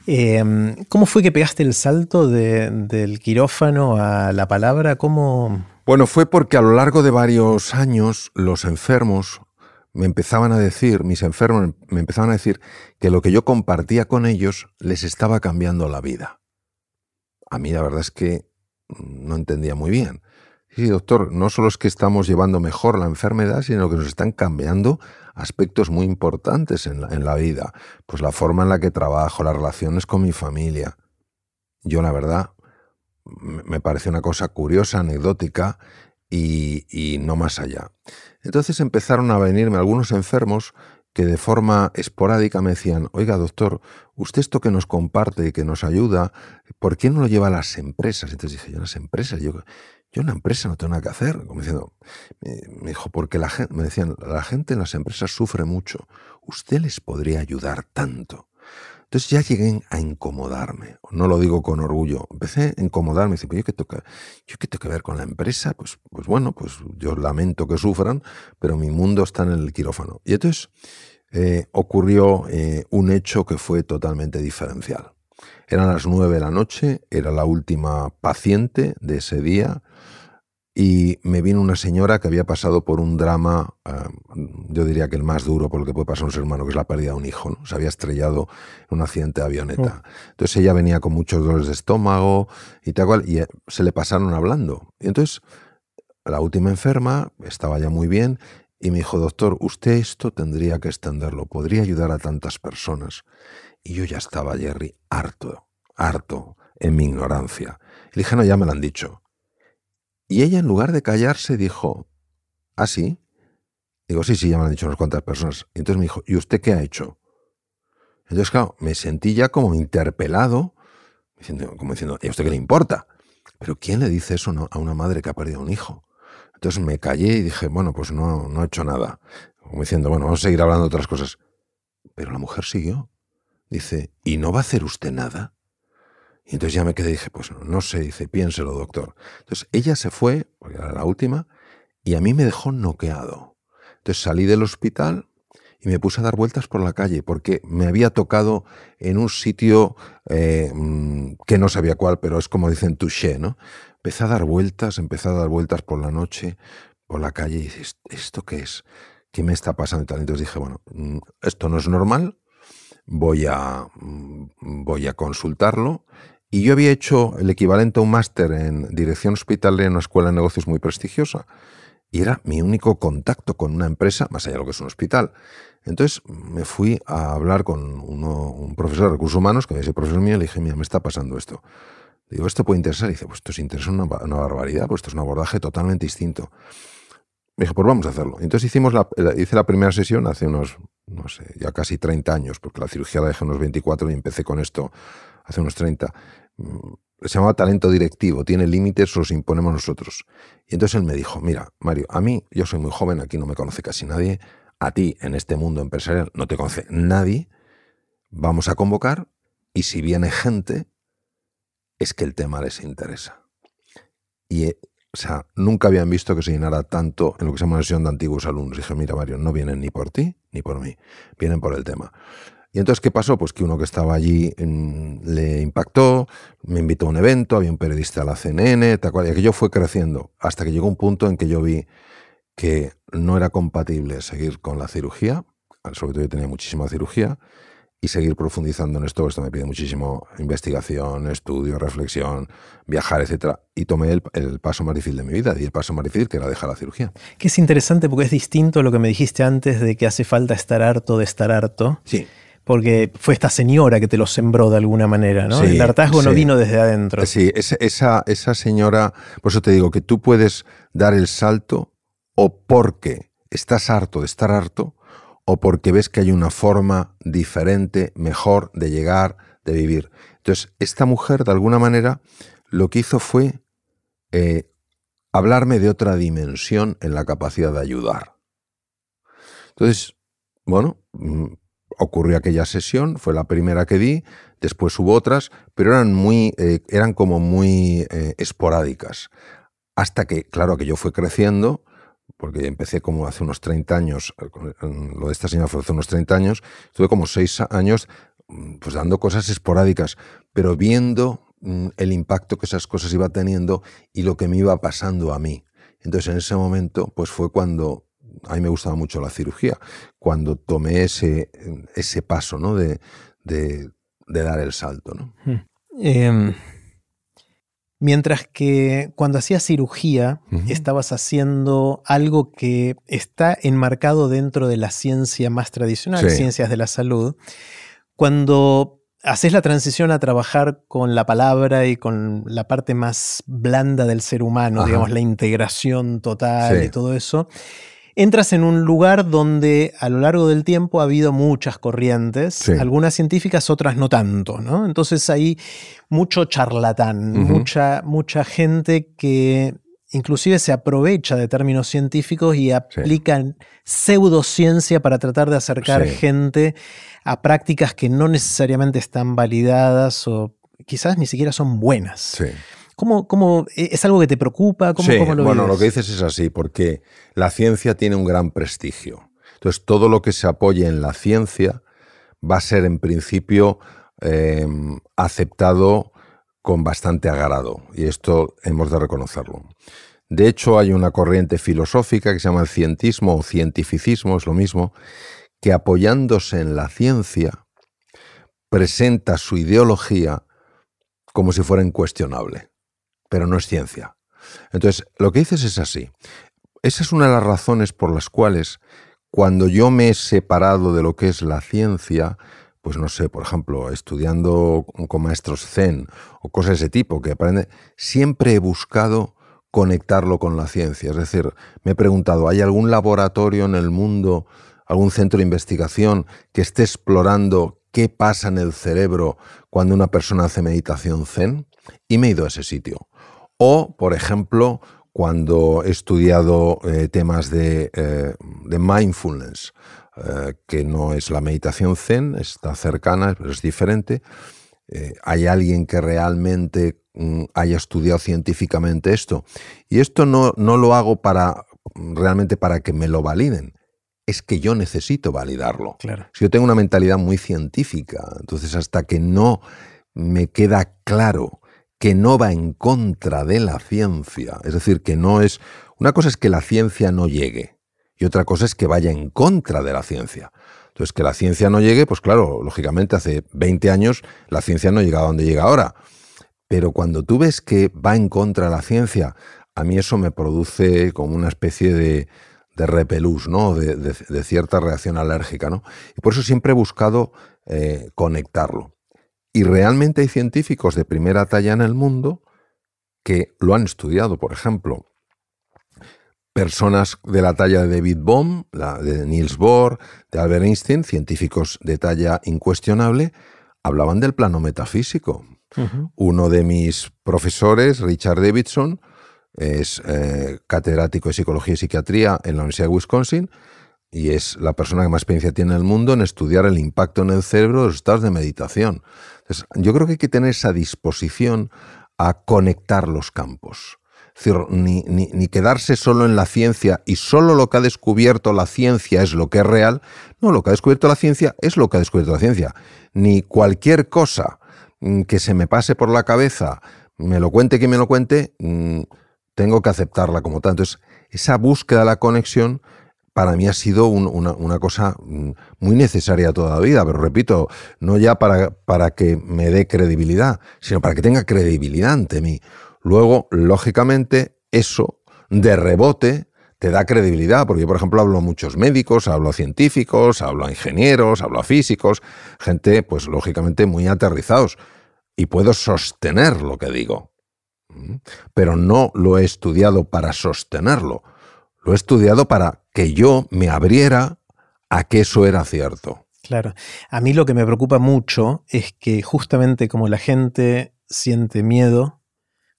Em, ¿Cómo fue que pegaste el salto del quirófano a la palabra? ¿Cómo... Bueno, fue porque a lo largo de varios años los enfermos me empezaban a decir, mis enfermos me empezaban a decir que lo que yo compartía con ellos les estaba cambiando la vida. A mí la verdad es que no entendía muy bien. Sí, doctor, no solo es que estamos llevando mejor la enfermedad, sino que nos están cambiando aspectos muy importantes en la, vida. Pues la forma en la que trabajo, las relaciones con mi familia. Yo, la verdad, me parece una cosa curiosa, anecdótica y, no más allá. Entonces empezaron a venirme algunos enfermos que de forma esporádica me decían, oiga doctor, usted esto que nos comparte y que nos ayuda, ¿por qué no lo lleva a las empresas? Entonces dije, yo las empresas, yo, yo en una empresa no tengo nada que hacer. Como diciendo, me dijo, porque la gente, me decían, la gente en las empresas sufre mucho, usted les podría ayudar tanto. Entonces ya llegué a incomodarme, no lo digo con orgullo, empecé a incomodarme, dice, ¿yo qué, toca, ¿yo qué tengo que ver con la empresa? Pues, pues bueno, pues yo lamento que sufran, pero mi mundo está en el quirófano. Y entonces eh, ocurrió eh, un hecho que fue totalmente diferencial. Eran las nueve de la noche, era la última paciente de ese día, y me vino una señora que había pasado por un drama, ah, yo diría que el más duro por lo que puede pasar un ser humano, que es la pérdida de un hijo. ¿no? Se había estrellado en un accidente de avioneta. Oh. Entonces ella venía con muchos dolores de estómago y tal cual, y eh, se le pasaron hablando. Y entonces la última enferma estaba ya muy bien y me dijo, doctor, usted esto tendría que extenderlo, podría ayudar a tantas personas. Y yo ya estaba, Jerry, harto, harto en mi ignorancia. Y dije, no, ya me lo han dicho. Y ella, en lugar de callarse, dijo, ¿ah, sí? Digo, sí, sí, ya me han dicho unas cuantas personas. Y entonces me dijo, ¿y usted qué ha hecho? Entonces, claro, me sentí ya como interpelado, como diciendo, ¿y a usted qué le importa? Pero ¿quién le dice eso a una madre que ha perdido un hijo? Entonces me callé y dije, bueno, pues no, no he hecho nada. Como diciendo, bueno, vamos a seguir hablando de otras cosas. Pero la mujer siguió. Dice, ¿y no va a hacer usted nada? Y entonces ya me quedé y dije, pues no sé, dice, piénselo, doctor. Entonces ella se fue, porque era la última, y a mí me dejó noqueado. Entonces salí del hospital y me puse a dar vueltas por la calle, porque me había tocado en un sitio eh, mm, que no sabía cuál, pero es como dicen touché, ¿no? Empecé a dar vueltas, empecé a dar vueltas por la noche, por la calle, y dices, ¿esto qué es? ¿Qué me está pasando? Entonces dije, bueno, mm, esto no es normal, voy a, mm, voy a consultarlo. Y yo había hecho el equivalente a un máster en dirección hospitalaria en una escuela de negocios muy prestigiosa. Y era mi único contacto con una empresa, más allá de lo que es un hospital. Entonces me fui a hablar con un profesor de recursos humanos, que es el profesor mío, y le dije, mira, me está pasando esto. Digo, ¿esto puede interesar? Y dice, pues esto se interesa una, una barbaridad, pues esto es un abordaje totalmente distinto. Me dijo, pues vamos a hacerlo. Entonces hicimos la, hice la primera sesión hace unos, no sé, ya casi 30 años, porque la cirugía la dejé unos 24 y empecé con esto hace unos 30. Mm, se llamaba talento directivo, tiene límites, los imponemos nosotros. Y entonces él me dijo, mira, Mario, a mí, yo soy muy joven, aquí no me conoce casi nadie, a ti en este mundo empresarial no te conoce nadie, vamos a convocar y si viene gente, es que el tema les interesa. Y o sea, nunca habían visto que se llenara tanto en lo que se llama sesión de antiguos alumnos. dije, mira, Mario, no vienen ni por ti ni por mí, vienen por el tema. Y entonces, ¿qué pasó? Pues que uno que estaba allí mm, le impactó, me invitó a un evento, había un periodista de la CNN, tal cual, y aquello fue creciendo, hasta que llegó un punto en que yo vi que no era compatible seguir con la cirugía, sobre todo yo tenía muchísima cirugía, y seguir profundizando en esto. Esto me pide muchísimo investigación, estudio, reflexión, viajar, etc. Y tomé el, paso más difícil de mi vida, y el paso más difícil que era dejar la cirugía. Que es interesante porque es distinto a lo que me dijiste antes de que hace falta estar harto de estar harto. Sí. Porque fue esta señora que te lo sembró de alguna manera, ¿no? el hartazgo no vino desde adentro. Sí, esa, esa señora, por eso te digo que tú puedes dar el salto o porque estás harto de estar harto, o porque ves que hay una forma diferente, mejor de llegar, de vivir. Entonces, esta mujer, de alguna manera, lo que hizo fue eh, hablarme de otra dimensión en la capacidad de ayudar. Entonces, bueno, mm, ocurrió aquella sesión, fue la primera que di, después hubo otras, pero eran muy, eh, eran como muy eh, esporádicas. Hasta que, claro, que yo fue creciendo, porque empecé como hace unos 30 años, eh, lo de esta señora fue hace unos 30 años, estuve como 6 años mm, pues dando cosas esporádicas, pero viendo mm, el impacto que esas cosas iba teniendo y lo que me iba pasando a mí. Entonces en ese momento pues fue cuando a mí me gustaba mucho la cirugía, cuando tomé ese, ese paso ¿no? de, de, dar el salto. ¿no? Eh, Mientras que cuando hacías cirugía, estabas haciendo algo que está enmarcado dentro de la ciencia más tradicional, ciencias de la salud. Cuando haces la transición a trabajar con la palabra y con la parte más blanda del ser humano, digamos, la integración total y todo eso, entras en un lugar donde a lo largo del tiempo ha habido muchas corrientes, algunas científicas, otras no tanto, ¿no? Entonces hay mucho charlatán, mucha, mucha gente que inclusive se aprovecha de términos científicos y aplican pseudociencia para tratar de acercar gente a prácticas que no necesariamente están validadas o quizás ni siquiera son buenas. ¿Cómo, e, es algo que te preocupa? ¿Cómo, sí, bueno, lo que dices es así, porque la ciencia tiene un gran prestigio. Entonces, todo lo que se apoye en la ciencia va a ser en principio em, aceptado con bastante agrado, y esto hemos de reconocerlo. De hecho, hay una corriente filosófica que se llama el cientismo o cientificismo, es lo mismo, que apoyándose en la ciencia, presenta su ideología como si fuera incuestionable, pero no es ciencia. Entonces, lo que dices es así. Esa es una de las razones por las cuales cuando yo me he separado de lo que es la ciencia, pues no sé, por ejemplo, estudiando con maestros zen o cosas de ese tipo que aprende, siempre he buscado conectarlo con la ciencia. Es decir, me he preguntado, ¿hay algún laboratorio en el mundo, algún centro de investigación que esté explorando qué pasa en el cerebro cuando una persona hace meditación zen? Y me he ido a ese sitio. O, por ejemplo, cuando he estudiado eh, temas de, eh, mindfulness, eh, que no es la meditación zen, está cercana, pero es diferente. hay alguien que realmente mm, haya estudiado científicamente esto. Y esto no, no lo hago para realmente para que me lo validen. Es que yo necesito validarlo. Claro. Si yo tengo una mentalidad muy científica, entonces hasta que no me queda claro que no va en contra de la ciencia. Es decir, que no es... Una cosa es que la ciencia no llegue y otra cosa es que vaya en contra de la ciencia. Entonces, que la ciencia no llegue, pues claro, lógicamente hace 20 años la ciencia no llega a donde llega ahora. Pero cuando tú ves que va en contra de la ciencia, a mí eso me produce como una especie de, de repelús, ¿no? De, cierta reacción alérgica, ¿no? Y por eso siempre he buscado eh, conectarlo. Y realmente hay científicos de primera talla en el mundo que lo han estudiado. Por ejemplo, personas de la talla de David Bohm, de Niels Bohr, de Albert Einstein, científicos de talla incuestionable, hablaban del plano metafísico. Uno de mis profesores, Richard Davidson, es eh, catedrático de psicología y psiquiatría en la Universidad de Wisconsin y es la persona que más experiencia tiene en el mundo en estudiar el impacto en el cerebro de los estados de meditación yo creo que hay que tener esa disposición a conectar los campos. Es decir, ni, quedarse solo en la ciencia y solo lo que ha descubierto la ciencia es lo que es real. No, lo que ha descubierto la ciencia es lo que ha descubierto la ciencia. Ni cualquier cosa mm, que se me pase por la cabeza, me lo cuente quien me lo cuente, mm, tengo que aceptarla como tal. Entonces, esa búsqueda de la conexión para mí ha sido una, cosa mm, muy necesaria toda la vida, pero repito, no ya para, para que me dé credibilidad, sino para que tenga credibilidad ante mí. Luego, lógicamente, eso de rebote te da credibilidad, porque yo, por ejemplo, hablo a muchos médicos, hablo a científicos, hablo a ingenieros, hablo a físicos, gente, pues lógicamente, muy aterrizados, y puedo sostener lo que digo. Pero no lo he estudiado para sostenerlo, lo he estudiado para que yo me abriera a que eso era cierto. Claro. A mí lo que me preocupa mucho es que justamente como la gente siente miedo,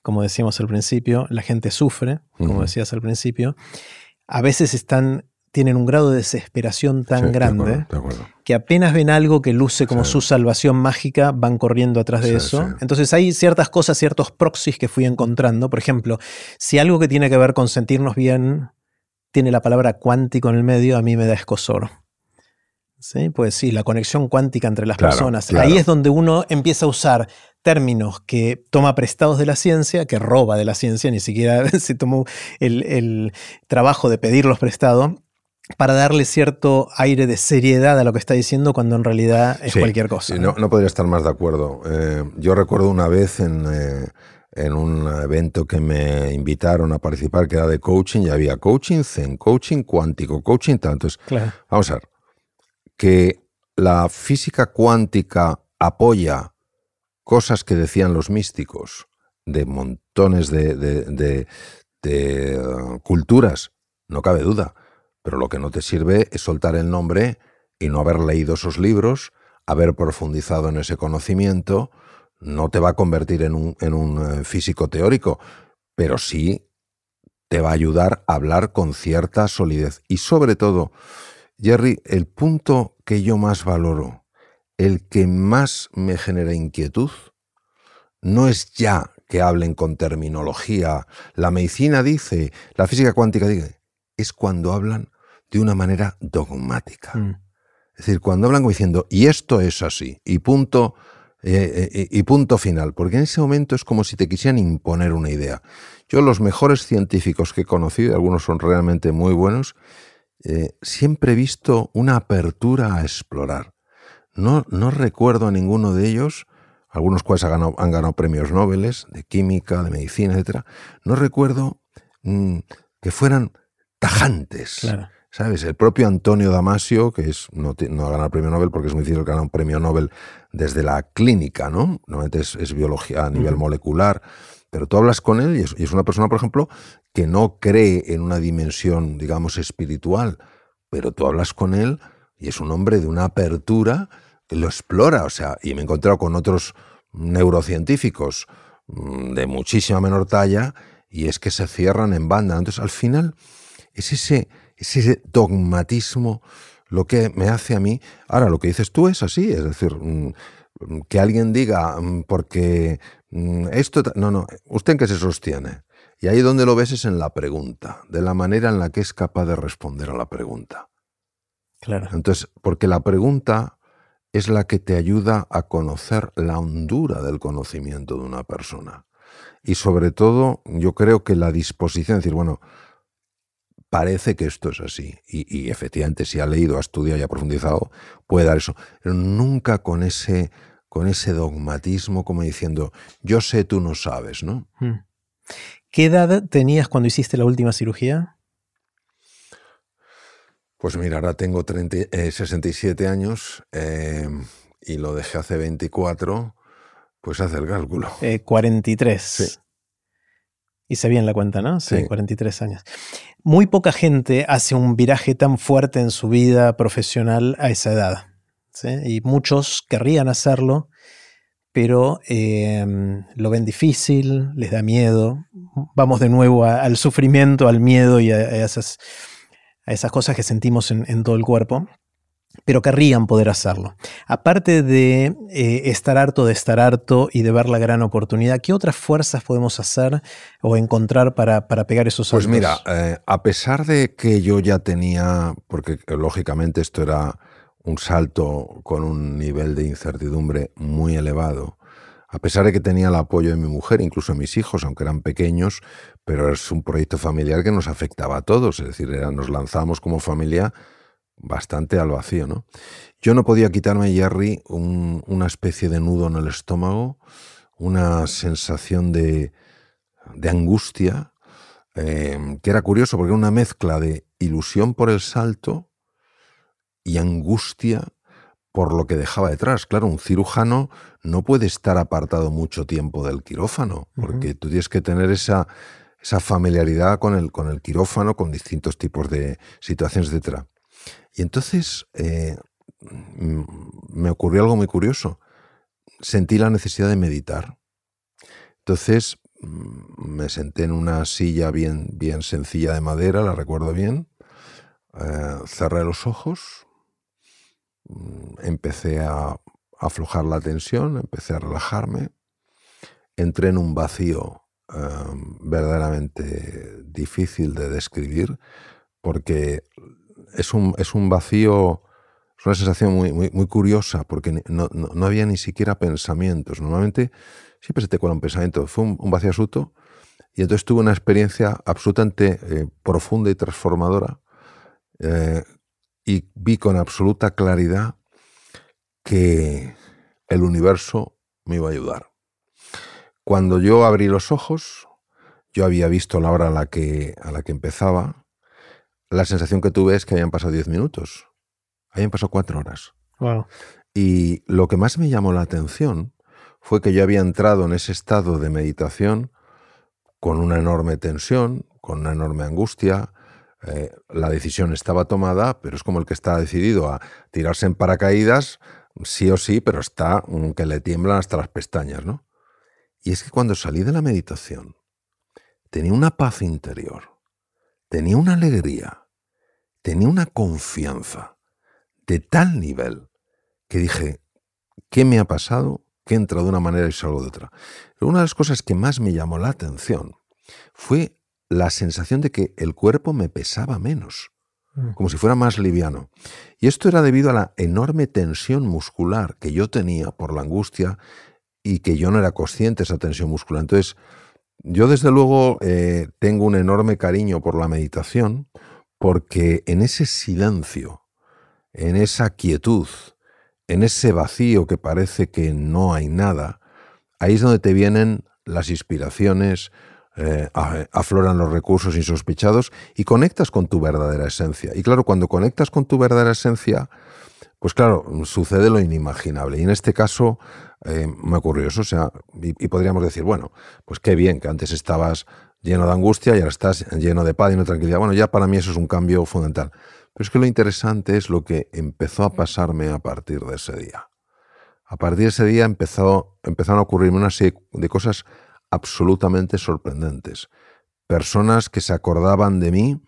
como decíamos al principio, la gente sufre, como decías al principio, a veces están tienen un grado de desesperación tan grande que apenas ven algo que luce como su salvación mágica, van corriendo atrás de eso. Entonces hay ciertas cosas, ciertos proxies que fui encontrando. Por ejemplo, si algo que tiene que ver con sentirnos bien tiene la palabra cuántico en el medio, a mí me da escosor. ¿Sí? Pues sí, la conexión cuántica entre las personas. Ahí es donde uno empieza a usar términos que toma prestados de la ciencia, que roba de la ciencia, ni siquiera se tomó el, trabajo de pedirlos prestados, para darle cierto aire de seriedad a lo que está diciendo cuando en realidad es cualquier cosa. ¿no? ¿no? podría estar más de acuerdo. Eh, yo recuerdo una vez en, eh, en un evento que me invitaron a participar que era de coaching y había coaching zen, coaching cuántico, coaching tanto. Vamos a ver, que la física cuántica apoya cosas que decían los místicos de montones de, uh, culturas, no cabe duda, pero lo que no te sirve es soltar el nombre y no haber leído esos libros, haber profundizado en ese conocimiento, no te va a convertir en un, en un eh, físico teórico, pero sí te va a ayudar a hablar con cierta solidez. Y sobre todo, Jerry, el punto que yo más valoro, el que más me genera inquietud, no es ya que hablen con terminología, la medicina dice, la física cuántica dice, es cuando hablan de una manera dogmática. Mm. Es decir, cuando hablan como diciendo, y esto es así, y punto, Eh, eh, y punto final, porque en ese momento es como si te quisieran imponer una idea. Yo los mejores científicos que he conocido, algunos son realmente muy buenos, eh, siempre he visto una apertura a explorar. No, no recuerdo a ninguno de ellos, algunos cuales han ganado, han ganado premios Nobel de química, de medicina, etc. No recuerdo mm, que fueran tajantes. Claro. ¿Sabes? El propio Antonio Damasio, que es, no, ha ganado el premio Nobel porque es muy difícil ganar un premio Nobel desde la clínica, ¿no? Normalmente es, biología a nivel molecular, pero tú hablas con él y es, y es, una persona, por ejemplo, que no cree en una dimensión, digamos, espiritual, pero tú hablas con él y es un hombre de una apertura que lo explora, o sea, y me he encontrado con otros neurocientíficos mm, de muchísima menor talla y es que se cierran en banda. Entonces, al final, es ese ese dogmatismo lo que me hace a mí. Ahora, lo que dices tú es así, es decir, mm, que alguien diga, mm, porque mm, esto. No, no, ¿usted en qué se sostiene? Y ahí donde lo ves es en la pregunta, de la manera en la que es capaz de responder a la pregunta. Claro. Entonces, porque la pregunta es la que te ayuda a conocer la hondura del conocimiento de una persona. Y sobre todo, yo creo que la disposición, es decir, bueno, parece que esto es así. Y, efectivamente, si ha leído, ha estudiado y ha profundizado, puede dar eso. Pero nunca con ese, con ese dogmatismo como diciendo, yo sé, tú no sabes, ¿no? Hmm. ¿Qué edad tenías cuando hiciste la última cirugía? Pues mira, ahora tengo 67 eh, años eh, y lo dejé hace 24, pues hace el cálculo. 43. Eh, sí. Hice bien la cuenta, ¿no? Sí, 43 años. Muy poca gente hace un viraje tan fuerte en su vida profesional a esa edad. Y muchos querrían hacerlo, pero em, lo ven difícil, les da miedo. Vamos de nuevo al sufrimiento, al miedo y a, esas, a esas, cosas que sentimos en todo el cuerpo pero querrían poder hacerlo. Aparte de eh, estar harto de estar harto y de ver la gran oportunidad, ¿qué otras fuerzas podemos hacer o encontrar para, pegar esos saltos? Pues mira, eh, a pesar de que yo ya tenía, porque lógicamente esto era un salto con un nivel de incertidumbre muy elevado, a pesar de que tenía el apoyo de mi mujer, incluso de mis hijos, aunque eran pequeños, pero es un proyecto familiar que nos afectaba a todos, es decir, nos lanzamos como familia bastante al vacío, ¿no? Yo no podía quitarme, Jerry, una especie de nudo en el estómago, una sensación de, angustia, em, que era curioso porque era una mezcla de ilusión por el salto y angustia por lo que dejaba detrás. Claro, un cirujano no puede estar apartado mucho tiempo del quirófano, porque tú tienes que tener esa, esa familiaridad con el, con el quirófano, con distintos tipos de situaciones, etc. Y entonces eh, me ocurrió algo muy curioso. Sentí la necesidad de meditar. Entonces mm, me senté en una silla bien, bien sencilla de madera, la recuerdo bien. Eh, cerré los ojos, mm, empecé a aflojar la tensión, empecé a relajarme, entré en un vacío eh, verdaderamente difícil de describir, porque es un, es un vacío, es una sensación muy, muy, curiosa, porque no, había ni siquiera pensamientos. Normalmente siempre se te cuela un pensamiento. Fue un, vacío absoluto y entonces tuve una experiencia absolutamente eh, profunda y transformadora eh, y vi con absoluta claridad que el universo me iba a ayudar. Cuando yo abrí los ojos, yo había visto la hora a la que, a la que empezaba, la sensación que tuve es que habían pasado 10 minutos. Habían pasado cuatro horas. Y lo que más me llamó la atención fue que yo había entrado en ese estado de meditación con una enorme tensión, con una enorme angustia. Eh, la decisión estaba tomada, pero es como el que está decidido a tirarse en paracaídas, sí o sí, pero está mm, que le tiemblan hasta las pestañas, ¿no? Y es que cuando salí de la meditación, tenía una paz interior, tenía una alegría, tenía una confianza de tal nivel que dije, ¿qué me ha pasado? Que entra de una manera y salgo de otra. Pero una de las cosas que más me llamó la atención fue la sensación de que el cuerpo me pesaba menos. mm. como si fuera más liviano. Y esto era debido a la enorme tensión muscular que yo tenía por la angustia y que yo no era consciente de esa tensión muscular. Entonces, yo desde luego eh, tengo un enorme cariño por la meditación porque en ese silencio, en esa quietud, en ese vacío que parece que no hay nada, ahí es donde te vienen las inspiraciones, eh, afloran los recursos insospechados y conectas con tu verdadera esencia. Y claro, cuando conectas con tu verdadera esencia, pues claro, sucede lo inimaginable. Y en este caso eh, me ocurrió eso. O sea, y, podríamos decir, bueno, pues qué bien que antes estabas lleno de angustia y ahora estás lleno de paz y de tranquilidad. Bueno, ya para mí eso es un cambio fundamental. Pero es que lo interesante es lo que empezó a pasarme a partir de ese día. A partir de ese día empezó, empezaron a ocurrirme una serie de cosas absolutamente sorprendentes. Personas que se acordaban de mí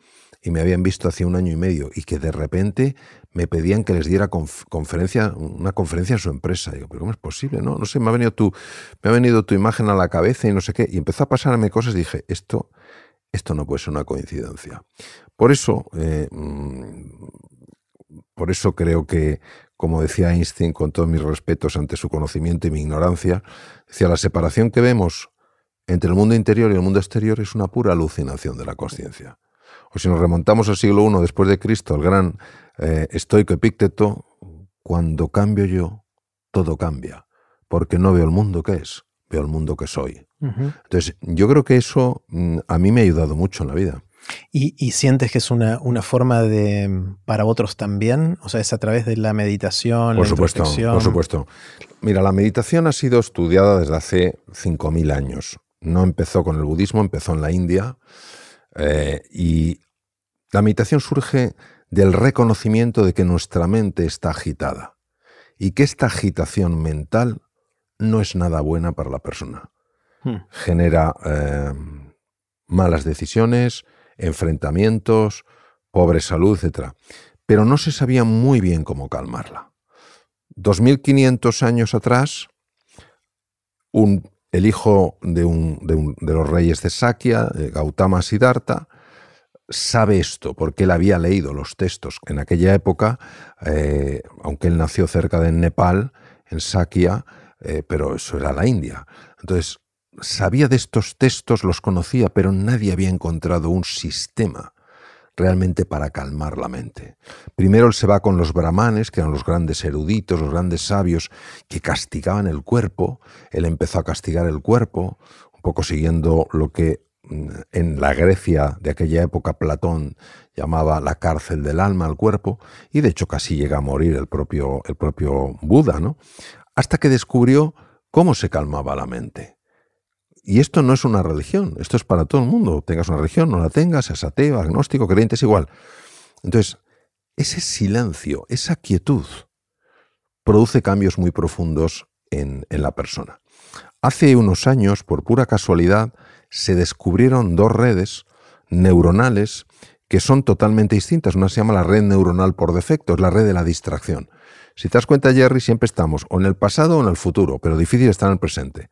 y me habían visto hace un año y medio y que de repente me pedían que les diera conferencia, una conferencia en su empresa. Digo, pero ¿cómo es posible? No, no sé, me ha venido tu, me ha venido tu imagen a la cabeza y no sé qué. Y empezó a pasarme cosas y dije, esto, esto no puede ser una coincidencia. Por eso, eh, mm, por eso creo que, como decía Einstein, con todos mis respetos ante su conocimiento y mi ignorancia, decía, la separación que vemos entre el mundo interior y el mundo exterior es una pura alucinación de la conciencia. O si nos remontamos al siglo I después de Cristo, el gran eh, estoico Epícteto, cuando cambio yo, todo cambia, porque no veo el mundo que es, veo el mundo que soy. Entonces, yo creo que eso mm, a mí me ha ayudado mucho en la vida. ¿Y, sientes que es una, una, forma de para otros también? O sea, es a través de la meditación, por supuesto, Por supuesto. Mira, la meditación ha sido estudiada desde hace 5.000 años no empezó con el budismo, empezó en la India. Eh, y la meditación surge del reconocimiento de que nuestra mente está agitada y que esta agitación mental no es nada buena para la persona. Hmm. Genera eh, malas decisiones, enfrentamientos, pobre salud, etc. Pero no se sabía muy bien cómo calmarla. 2500 años atrás, un el hijo de, de, los reyes de Sakya, Gautama Siddhartha, sabe esto porque él había leído los textos en aquella época, eh, aunque él nació cerca de Nepal, en Sakya, eh, pero eso era la India. Entonces, sabía de estos textos, los conocía, pero nadie había encontrado un sistema realmente para calmar la mente. Primero él se va con los brahmanes, que eran los grandes eruditos, los grandes sabios, que castigaban el cuerpo. Él empezó a castigar el cuerpo, un poco siguiendo lo que en la Grecia de aquella época Platón llamaba la cárcel del alma al cuerpo, y de hecho casi llega a morir el propio, el propio Buda, ¿no? Hasta que descubrió cómo se calmaba la mente. Y esto no es una religión, esto es para todo el mundo. Tengas una religión, no la tengas, seas ateo, agnóstico, creyente, es igual. Entonces, ese silencio, esa quietud, produce cambios muy profundos en, en la persona. Hace unos años, por pura casualidad, se descubrieron dos redes neuronales que son totalmente distintas. Una se llama la red neuronal por defecto, es la red de la distracción. Si te das cuenta, Jerry, siempre estamos o en el pasado o en el futuro, pero difícil estar en el presente.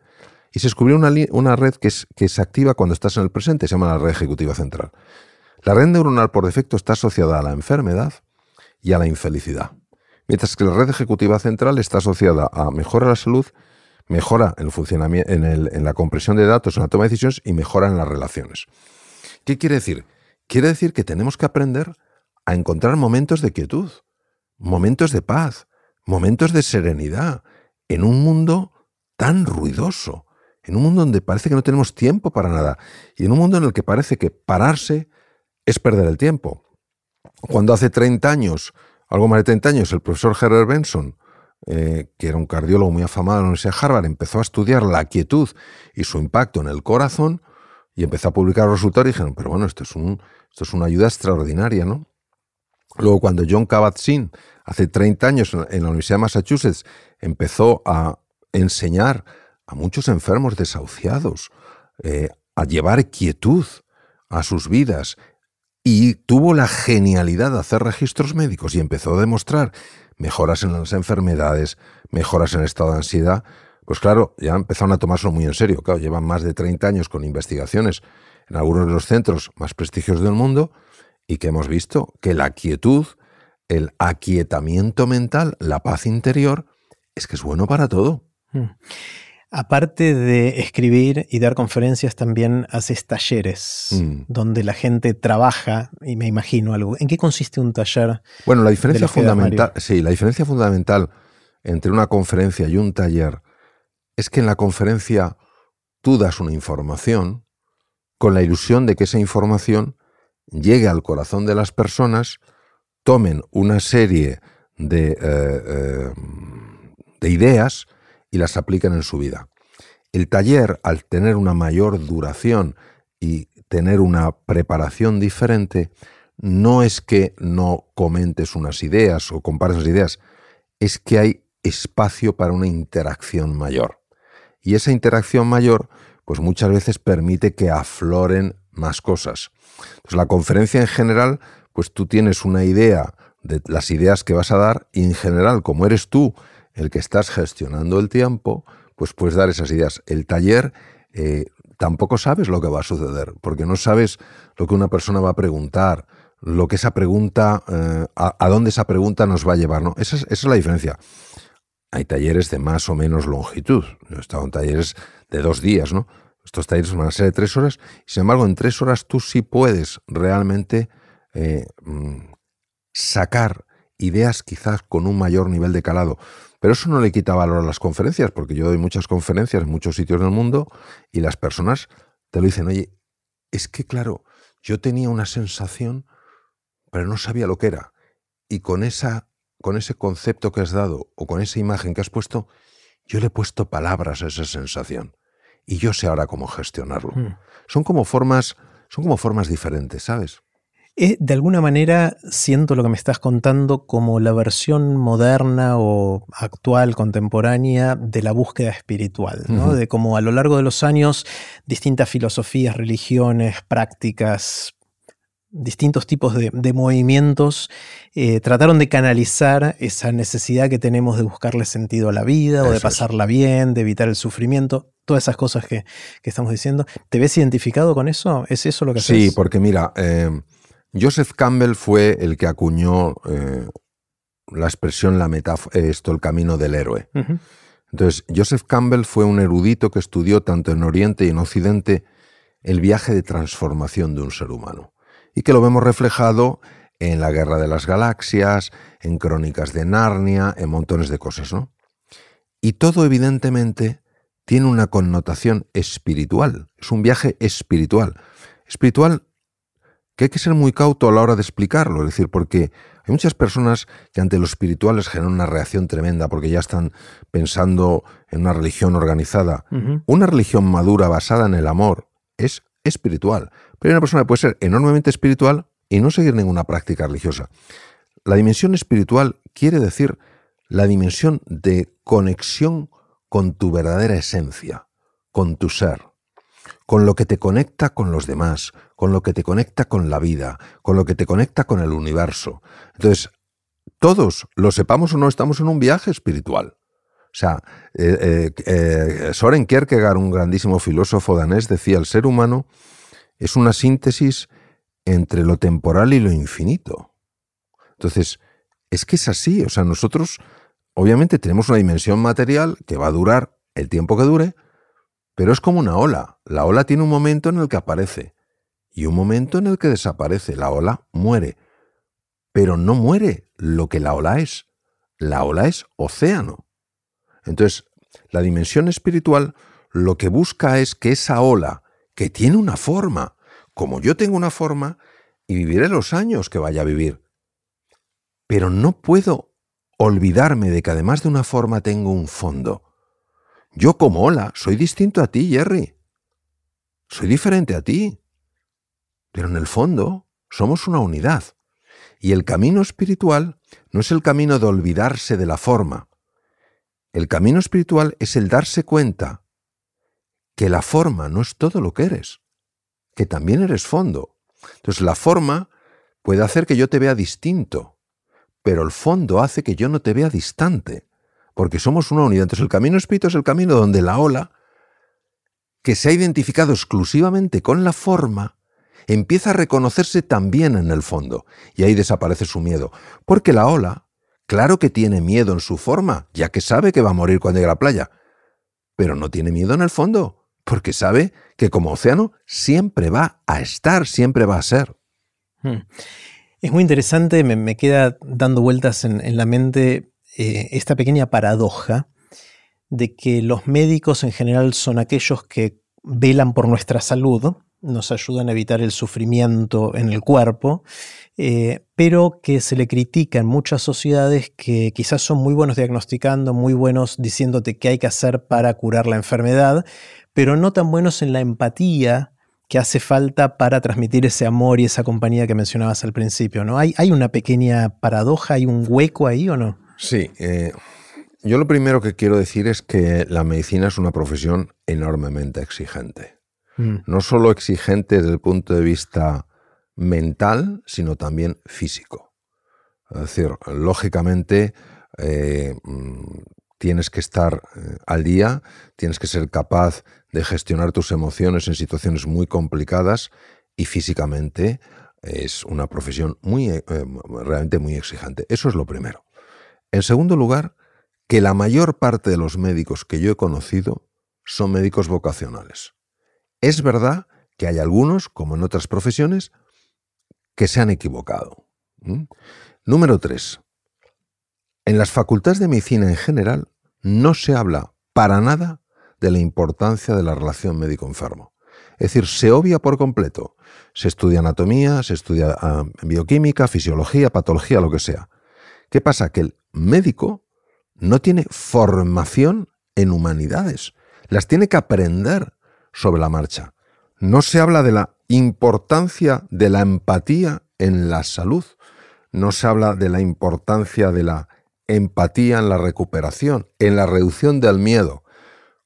Y se descubrió una, una red que, que se activa cuando estás en el presente, se llama la red ejecutiva central. La red neuronal por defecto está asociada a la enfermedad y a la infelicidad, mientras que la red ejecutiva central está asociada a mejora la salud, mejora el funcionamiento, en, en la compresión de datos, en la toma de decisiones y mejora en las relaciones. ¿Qué quiere decir? Quiere decir que tenemos que aprender a encontrar momentos de quietud, momentos de paz, momentos de serenidad, en un mundo tan ruidoso, en un mundo donde parece que no tenemos tiempo para nada y en un mundo en el que parece que pararse es perder el tiempo. Cuando hace 30 años, algo más de 30 años, el profesor Herbert Benson, eh, que era un cardiólogo muy afamado en la Universidad de Harvard, empezó a estudiar la quietud y su impacto en el corazón y empezó a publicar los resultados y dijeron, pero bueno, esto es, un, esto es una ayuda extraordinaria, ¿no? Luego, cuando John Kabat-Zinn, hace 30 años en la Universidad de Massachusetts, empezó a enseñar a muchos enfermos desahuciados, eh, a llevar quietud a sus vidas y tuvo la genialidad de hacer registros médicos y empezó a demostrar mejoras en las enfermedades, mejoras en el estado de ansiedad, pues claro, ya empezaron a tomárselo muy en serio. Claro, llevan más de 30 años con investigaciones en algunos de los centros más prestigiosos del mundo y que hemos visto que la quietud, el aquietamiento mental, la paz interior, es que es bueno para todo. Mm. Aparte de escribir y dar conferencias, también haces talleres mm. donde la gente trabaja, y me imagino algo. ¿En qué consiste un taller? Bueno, la diferencia fundamental, sí, la diferencia fundamental entre una conferencia y un taller es que en la conferencia tú das una información con la ilusión de que esa información llegue al corazón de las personas, tomen una serie de, eh, eh, de ideas y las aplican en su vida. El taller, al tener una mayor duración y tener una preparación diferente, no es que no comentes unas ideas o compares las ideas, es que hay espacio para una interacción mayor. Y esa interacción mayor, pues muchas veces permite que afloren más cosas. Entonces, la conferencia en general, pues tú tienes una idea de las ideas que vas a dar y en general, como eres tú el que estás gestionando el tiempo, pues puedes dar esas ideas. El taller eh, tampoco sabes lo que va a suceder, porque no sabes lo que una persona va a preguntar, lo que esa pregunta, eh, a, dónde esa pregunta nos va a llevar. ¿no? Esa, es, la diferencia. Hay talleres de más o menos longitud. Yo he estado en talleres de dos días, ¿no? Estos talleres van a ser de tres horas. Sin embargo, en tres horas tú sí puedes realmente eh, mm, sacar ideas quizás con un mayor nivel de calado. Pero eso no le quita valor a las conferencias, porque yo doy muchas conferencias en muchos sitios del mundo y las personas te lo dicen, oye, es que claro, yo tenía una sensación, pero no sabía lo que era. Y con, esa, con ese concepto que has dado o con esa imagen que has puesto, yo le he puesto palabras a esa sensación. Y yo sé ahora cómo gestionarlo. Hmm. Son como formas, son como formas diferentes, ¿sabes? De alguna manera siento lo que me estás contando como la versión moderna o actual, contemporánea de la búsqueda espiritual, de cómo a lo largo de los años distintas filosofías, religiones, prácticas, distintos tipos de, movimientos eh, trataron de canalizar esa necesidad que tenemos de buscarle sentido a la vida o de pasarla bien, de evitar el sufrimiento, todas esas cosas que, estamos diciendo. ¿Te ves identificado con eso? ¿Es eso lo que Sí, porque mira, eh, Joseph Campbell fue el que acuñó eh, la expresión, la metáfora, esto, el camino del héroe. Entonces, Joseph Campbell fue un erudito que estudió tanto en Oriente y en Occidente el viaje de transformación de un ser humano. Y que lo vemos reflejado en la Guerra de las Galaxias, en Crónicas de Narnia, en montones de cosas, ¿no? Y todo, evidentemente, tiene una connotación espiritual. Es un viaje espiritual. Espiritual que hay que ser muy cauto a la hora de explicarlo, es decir, porque hay muchas personas que ante lo espiritual les generan una reacción tremenda porque ya están pensando en una religión organizada. Una religión madura basada en el amor es espiritual, pero hay una persona que puede ser enormemente espiritual y no seguir ninguna práctica religiosa. La dimensión espiritual quiere decir la dimensión de conexión con tu verdadera esencia, con tu ser con lo que te conecta con los demás, con lo que te conecta con la vida, con lo que te conecta con el universo. Entonces, todos, lo sepamos o no, estamos en un viaje espiritual. O sea, eh, eh, eh, Soren Kierkegaard, un grandísimo filósofo danés, decía, el ser humano es una síntesis entre lo temporal y lo infinito. Entonces, es que es así, o sea, nosotros obviamente tenemos una dimensión material que va a durar el tiempo que dure, pero es como una ola. La ola tiene un momento en el que aparece y un momento en el que desaparece. La ola muere. Pero no muere lo que la ola es. La ola es océano. Entonces, la dimensión espiritual lo que busca es que esa ola, que tiene una forma, como yo tengo una forma, y viviré los años que vaya a vivir. Pero no puedo olvidarme de que además de una forma tengo un fondo. Yo como hola, soy distinto a ti, Jerry. Soy diferente a ti. Pero en el fondo somos una unidad. Y el camino espiritual no es el camino de olvidarse de la forma. El camino espiritual es el darse cuenta que la forma no es todo lo que eres, que también eres fondo. Entonces la forma puede hacer que yo te vea distinto, pero el fondo hace que yo no te vea distante porque somos una unidad. Entonces el camino espíritu es el camino donde la ola, que se ha identificado exclusivamente con la forma, empieza a reconocerse también en el fondo, y ahí desaparece su miedo, porque la ola, claro que tiene miedo en su forma, ya que sabe que va a morir cuando llegue a la playa, pero no tiene miedo en el fondo, porque sabe que como océano siempre va a estar, siempre va a ser. Hmm. Es muy interesante, me, queda dando vueltas en, la mente eh, esta pequeña paradoja de que los médicos en general son aquellos que velan por nuestra salud, nos ayudan a evitar el sufrimiento en el cuerpo, eh, pero que se le critica en muchas sociedades que quizás son muy buenos diagnosticando, muy buenos diciéndote qué hay que hacer para curar la enfermedad, pero no tan buenos en la empatía que hace falta para transmitir ese amor y esa compañía que mencionabas al principio, ¿no? ¿Hay, hay una pequeña paradoja, hay un hueco ahí o no? Sí. Eh, yo lo primero que quiero decir es que la medicina es una profesión enormemente exigente. Mm. No solo exigente desde el punto de vista mental, sino también físico. Es decir, lógicamente eh, mm, tienes que estar eh, al día, tienes que ser capaz de gestionar tus emociones en situaciones muy complicadas y físicamente es una profesión muy, eh, realmente muy exigente. Eso es lo primero. En segundo lugar, que la mayor parte de los médicos que yo he conocido son médicos vocacionales. Es verdad que hay algunos, como en otras profesiones, que se han equivocado. Número tres. En las facultades de medicina en general no se habla para nada de la importancia de la relación médico-enfermo. Es decir, se obvia por completo. Se estudia anatomía, se estudia ah, bioquímica, fisiología, patología, lo que sea. ¿Qué pasa? Que el médico no tiene formación en humanidades. Las tiene que aprender sobre la marcha. No se habla de la importancia de la empatía en la salud. No se habla de la importancia de la empatía en la recuperación, en la reducción del miedo.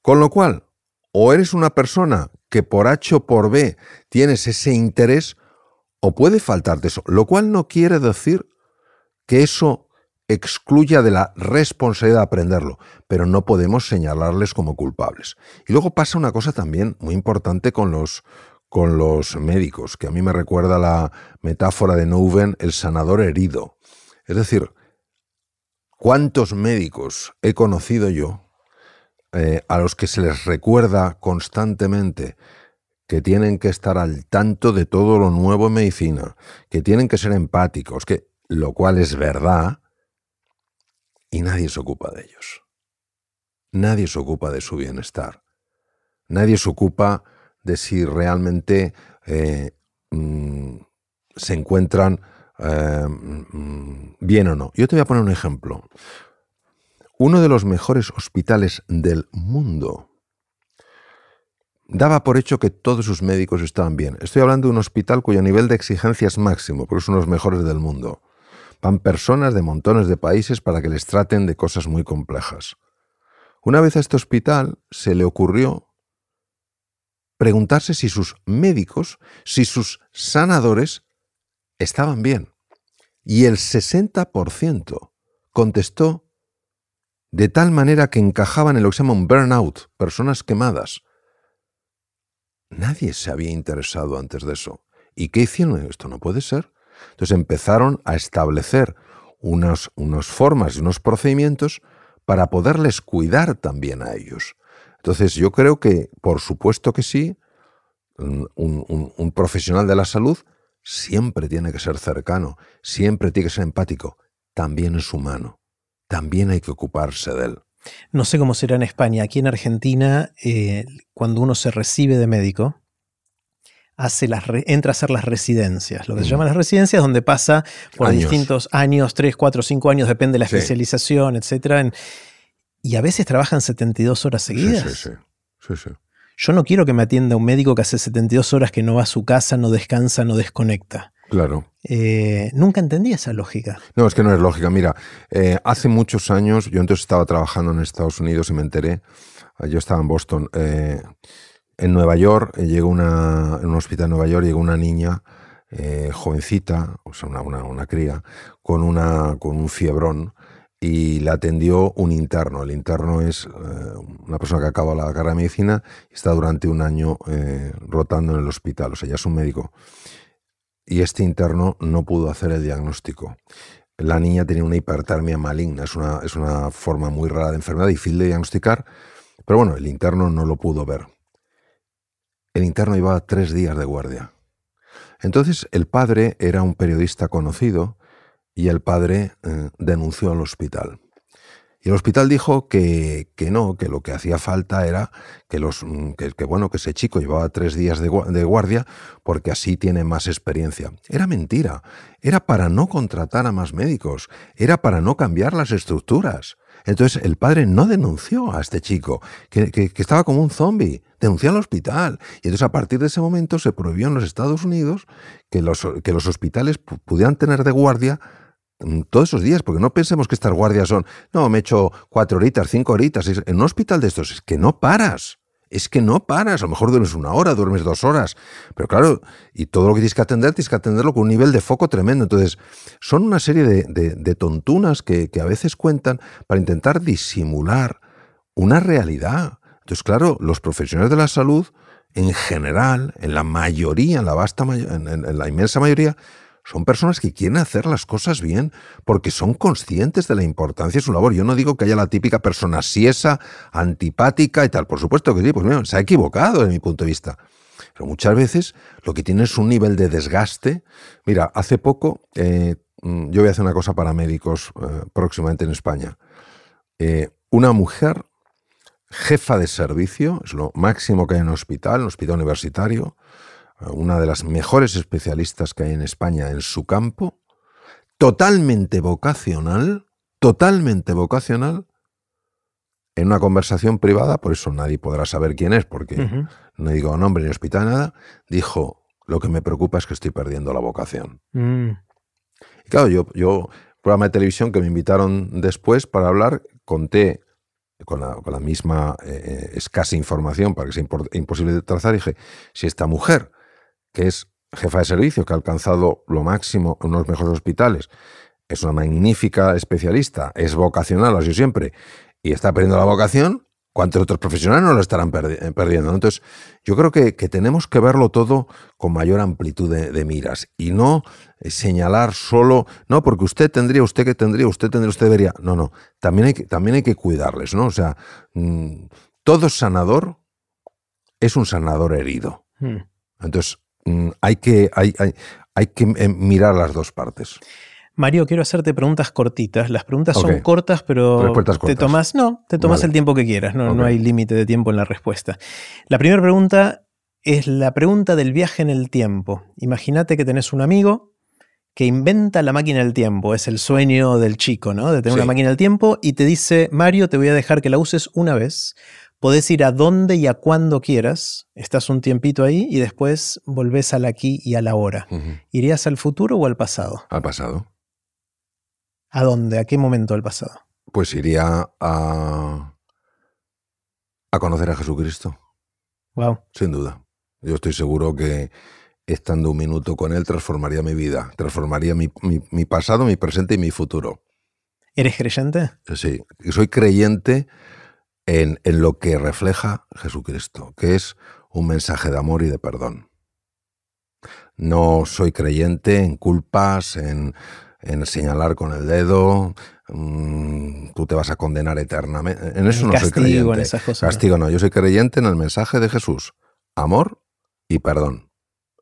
Con lo cual, o eres una persona que por H o por B tienes ese interés, o puede faltarte eso, lo cual no quiere decir que eso excluya de la responsabilidad de aprenderlo, pero no podemos señalarles como culpables. Y luego pasa una cosa también muy importante con los, con los médicos, que a mí me recuerda la metáfora de Nouven, el sanador herido. Es decir, ¿cuántos médicos he conocido yo eh, a los que se les recuerda constantemente que tienen que estar al tanto de todo lo nuevo en medicina, que tienen que ser empáticos, que lo cual es verdad, y nadie se ocupa de ellos. Nadie se ocupa de su bienestar. Nadie se ocupa de si realmente eh, mm, se encuentran eh, mm, bien o no. Yo te voy a poner un ejemplo uno de los mejores hospitales del mundo, daba por hecho que todos sus médicos estaban bien. Estoy hablando de un hospital cuyo nivel de exigencia es máximo, porque son los mejores del mundo. Van personas de montones de países para que les traten de cosas muy complejas. Una vez a este hospital se le ocurrió preguntarse si sus médicos, si sus sanadores estaban bien. Y el 60% contestó de tal manera que encajaban en lo que se llama un burnout, personas quemadas. Nadie se había interesado antes de eso. ¿Y qué hicieron? Esto no puede ser. Entonces empezaron a establecer unas, unas formas y unos procedimientos para poderles cuidar también a ellos. Entonces yo creo que, por supuesto que sí, un, profesional de la salud siempre tiene que ser cercano, siempre tiene que ser empático, también es humano también hay que ocuparse de él. No sé cómo será en España. Aquí en Argentina, eh, cuando uno se recibe de médico, hace las entra a hacer las residencias. Lo que se mm. llaman las residencias, donde pasa por distintos años, 3, 4, 5 años, depende de la especialización, etc. y a veces trabajan 72 horas seguidas. Sí, sí, sí. Yo no quiero que me atienda un médico que hace 72 horas que no va a su casa, no descansa, no desconecta. Claro. Eh, nunca entendí esa lógica. No, es que no es lógica. Mira, eh, hace muchos años, yo entonces estaba trabajando en Estados Unidos y me enteré, eh, yo estaba en Boston, en Nueva York, llegó una, en un hospital en Nueva York, llegó una niña jovencita, o sea, una, una, cría, con, una, con un fiebrón, y le atendió un interno. El interno es eh, una persona que acaba la carrera de medicina y está durante un año eh, rotando en el hospital, o sea, ya es un médico. Y este interno no pudo hacer el diagnóstico. La niña tenía una hipertermia maligna, es una, es una forma muy rara de enfermedad, difícil de diagnosticar, pero bueno, el interno no lo pudo ver. El interno llevaba tres días de guardia. Entonces el padre era un periodista conocido y el padre eh, denunció al hospital. Y el hospital dijo que, que, no, que lo que hacía falta era que, los, mm, que, bueno, que ese chico llevaba tres días de, guardia porque así tiene más experiencia. Era mentira. Era para no contratar a más médicos. Era para no cambiar las estructuras. Entonces el padre no denunció a este chico, que, estaba como un zombie, denunció al hospital. Y entonces a partir de ese momento se prohibió en los Estados Unidos que los, que los hospitales pudieran tener de guardia Mm, todos esos días, porque no pensemos que estas guardias son, no, me he hecho cuatro horitas, cinco horitas. En un hospital de estos es que no paras. Es que no paras. A lo mejor duermes una hora, duermes dos horas. Pero claro, y todo lo que tienes que atender, tienes que atenderlo con un nivel de foco tremendo. Entonces, son una serie de, de, tontunas que, que a veces cuentan para intentar disimular una realidad. Entonces, claro, los profesionales de la salud, en general, en la mayoría, en la vasta en, en la inmensa mayoría, son personas que quieren hacer las cosas bien porque son conscientes de la importancia de su labor. Yo no digo que haya la típica persona siesa, antipática y tal. Por supuesto que sí, pues mira, se ha equivocado desde mi punto de vista. Pero muchas veces lo que tiene es un nivel de desgaste. Mira, hace poco eh, mm, yo voy a hacer una cosa para médicos eh, próximamente en España. Eh, una mujer jefa de servicio, es lo máximo que hay en un hospital, en un hospital universitario, una de las mejores especialistas que hay en España en su campo, totalmente vocacional, totalmente vocacional, en una conversación privada, por eso nadie podrá saber quién es, porque uh -huh. no digo nombre ni hospital, nada, dijo, lo que me preocupa es que estoy perdiendo la vocación. Mm. Y claro, yo, yo, programa de televisión que me invitaron después para hablar, conté con la, con la misma eh, escasa información para que sea imposible de trazar, dije, si esta mujer que es jefa de servicio, que ha alcanzado lo máximo en unos mejores hospitales, es una magnífica especialista, es vocacional, lo ha sido siempre, y está perdiendo la vocación, ¿cuántos otros profesionales no lo estarán perdi perdiendo? Entonces, yo creo que, que, tenemos que verlo todo con mayor amplitud de, de miras y no eh, señalar solo, no, porque usted tendría, usted que tendría, usted tendría, usted debería. No, no, también hay que, también hay que cuidarles, ¿no? O sea, mmm, todo sanador es un sanador herido. Hmm. Entonces, Mm, hay que, hay, hay, hay que eh, mirar las dos partes. Mario, quiero hacerte preguntas cortitas. Las preguntas okay. son cortas, pero cortas. te tomas, no, te tomas vale. el tiempo que quieras. No, okay. no hay límite de tiempo en la respuesta. La primera pregunta es la pregunta del viaje en el tiempo. Imagínate que tenés un amigo que inventa la máquina del tiempo. Es el sueño del chico, ¿no? De tener sí. una máquina del tiempo y te dice, Mario, te voy a dejar que la uses una vez Podés ir a donde y a cuando quieras, estás un tiempito ahí y después volvés al aquí y a la hora. Uh -huh. ¿Irías al futuro o al pasado? Al pasado. ¿A dónde? ¿A qué momento del pasado? Pues iría a, a conocer a Jesucristo. Wow. Sin duda. Yo estoy seguro que estando un minuto con Él transformaría mi vida, transformaría mi, mi, mi pasado, mi presente y mi futuro. ¿Eres creyente? Sí, soy creyente en, en, lo que refleja Jesucristo, que es un mensaje de amor y de perdón. No soy creyente en culpas, en, en señalar con el dedo, mmm, tú te vas a condenar eternamente. En eso no castigo, soy creyente. En esas cosas, castigo no, yo soy creyente en el mensaje de Jesús. Amor y perdón.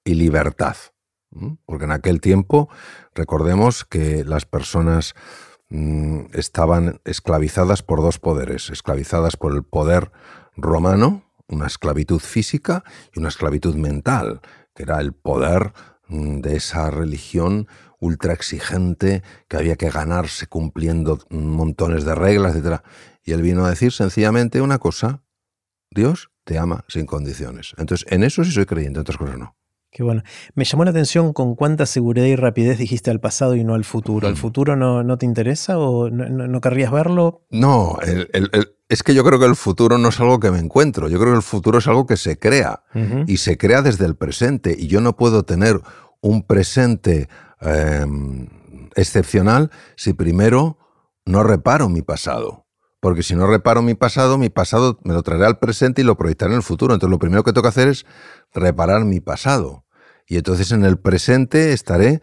Y libertad. Porque en aquel tiempo, recordemos que las personas Mm, estaban esclavizadas por dos poderes, esclavizadas por el poder romano, una esclavitud física y una esclavitud mental, que era el poder mm, de esa religión ultra exigente que había que ganarse cumpliendo montones de reglas, etc. Y él vino a decir sencillamente una cosa, Dios te ama sin condiciones. Entonces, en eso sí soy creyente, en otras cosas no. Qué bueno. Me llamó la atención con cuánta seguridad y rapidez dijiste al pasado y no al futuro. ¿El futuro no, no te interesa o no, no, no querrías verlo? No, el, el, el, es que yo creo que el futuro no es algo que me encuentro. Yo creo que el futuro es algo que se crea uh -huh. y se crea desde el presente. Y yo no puedo tener un presente eh, excepcional si primero no reparo mi pasado. Porque si no reparo mi pasado, mi pasado me lo traeré al presente y lo proyectaré en el futuro. Entonces lo primero que tengo que hacer es reparar mi pasado. Y entonces en el presente estaré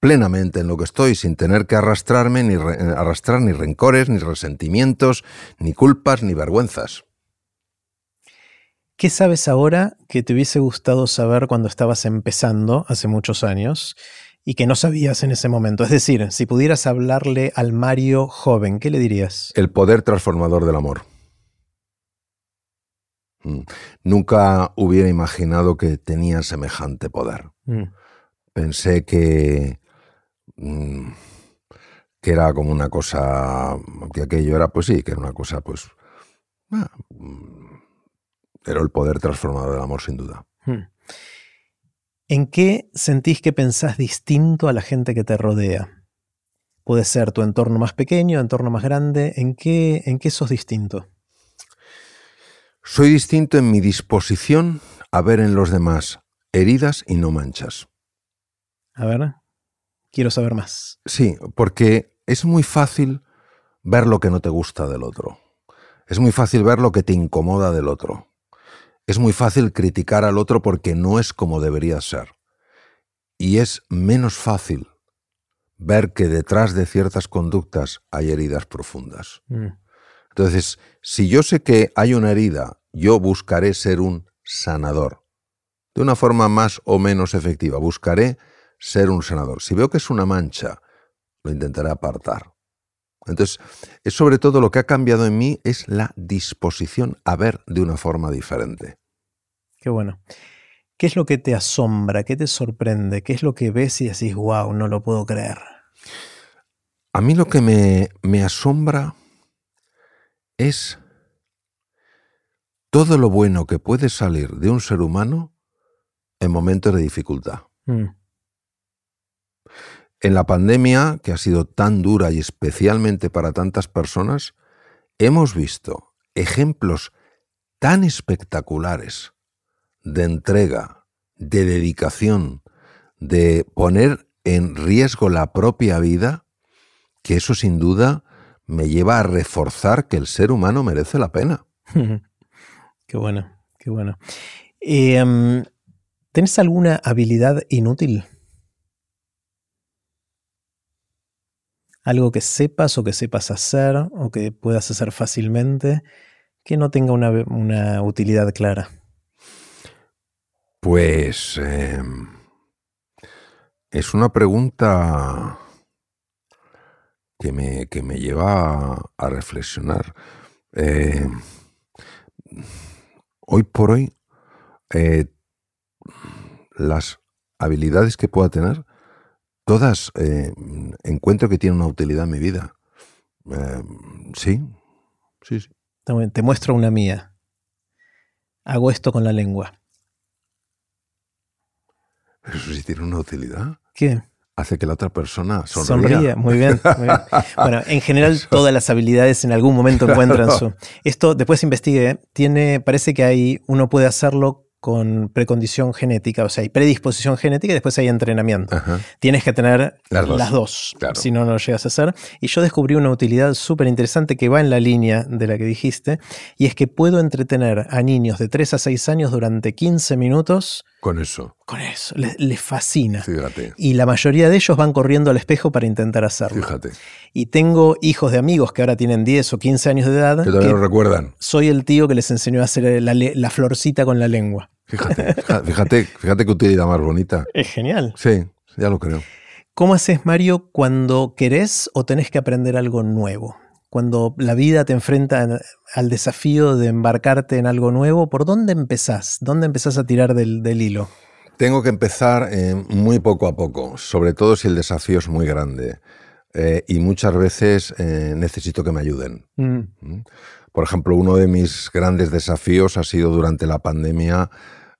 plenamente en lo que estoy, sin tener que arrastrarme, ni arrastrar ni rencores, ni resentimientos, ni culpas, ni vergüenzas. ¿Qué sabes ahora que te hubiese gustado saber cuando estabas empezando hace muchos años y que no sabías en ese momento? Es decir, si pudieras hablarle al Mario joven, ¿qué le dirías? El poder transformador del amor. Mm. Nunca hubiera imaginado que tenía semejante poder. Mm. Pensé que, mm, que era como una cosa, que aquello era, pues sí, que era una cosa, pues... Ah, era el poder transformador del amor, sin duda. ¿En qué sentís que pensás distinto a la gente que te rodea? Puede ser tu entorno más pequeño, entorno más grande. ¿En qué, en qué sos distinto? Soy distinto en mi disposición a ver en los demás heridas y no manchas. A ver, quiero saber más. Sí, porque es muy fácil ver lo que no te gusta del otro. Es muy fácil ver lo que te incomoda del otro. Es muy fácil criticar al otro porque no es como debería ser. Y es menos fácil ver que detrás de ciertas conductas hay heridas profundas. Mm. Entonces, si yo sé que hay una herida, yo buscaré ser un sanador. De una forma más o menos efectiva, buscaré ser un sanador. Si veo que es una mancha, lo intentaré apartar. Entonces, es sobre todo lo que ha cambiado en mí es la disposición a ver de una forma diferente. Qué bueno. ¿Qué es lo que te asombra? ¿Qué te sorprende? ¿Qué es lo que ves y decís, wow, no lo puedo creer? A mí lo que me, me asombra es todo lo bueno que puede salir de un ser humano en momentos de dificultad. Mm. En la pandemia, que ha sido tan dura y especialmente para tantas personas, hemos visto ejemplos tan espectaculares de entrega, de dedicación, de poner en riesgo la propia vida, que eso sin duda me lleva a reforzar que el ser humano merece la pena. qué bueno, qué bueno. Em, ¿Tienes alguna habilidad inútil? algo que sepas o que sepas hacer o que puedas hacer fácilmente que no tenga una, utilidad clara? Pues em, es una pregunta que me, que me lleva a, reflexionar. Em, hoy por hoy, eh, las habilidades que pueda tener todas eh, encuentro que tienen una utilidad en mi vida. Eh, sí, sí, sí. Te muestro una mía. Hago esto con la lengua. ¿Eso sí tiene una utilidad? ¿Qué? Hace que la otra persona sonría. Sonríe, muy bien, Bueno, en general todas las habilidades en algún momento encuentran su... Esto, después investigué, tiene, parece que hay, uno puede hacerlo con precondición genética, o sea, hay predisposición genética y después hay entrenamiento. Tienes que tener las dos, si no, no lo llegas a hacer. Y yo descubrí una utilidad súper interesante que va en la línea de la que dijiste, y es que puedo entretener a niños de 3 a 6 años durante 15 minutos con eso. Con eso. Les, fascina. Fíjate. Y la mayoría de ellos van corriendo al espejo para intentar hacerlo. Fíjate. Y tengo hijos de amigos que ahora tienen 10 o 15 años de edad. Que todavía lo recuerdan. Soy el tío que les enseñó a hacer la, florcita con la lengua. Fíjate, fíjate, fíjate qué utilidad más bonita. Es genial. Sí, ya lo creo. ¿Cómo haces, Mario, cuando querés o tenés que aprender algo nuevo? cuando la vida te enfrenta al desafío de embarcarte en algo nuevo, ¿por dónde empezás? ¿Dónde empezás a tirar del, hilo? Tengo que empezar eh, muy poco a poco, sobre todo si el desafío es muy grande. Eh, y muchas veces eh, necesito que me ayuden. Mm. ¿Mm? Por ejemplo, uno de mis grandes desafíos ha sido durante la pandemia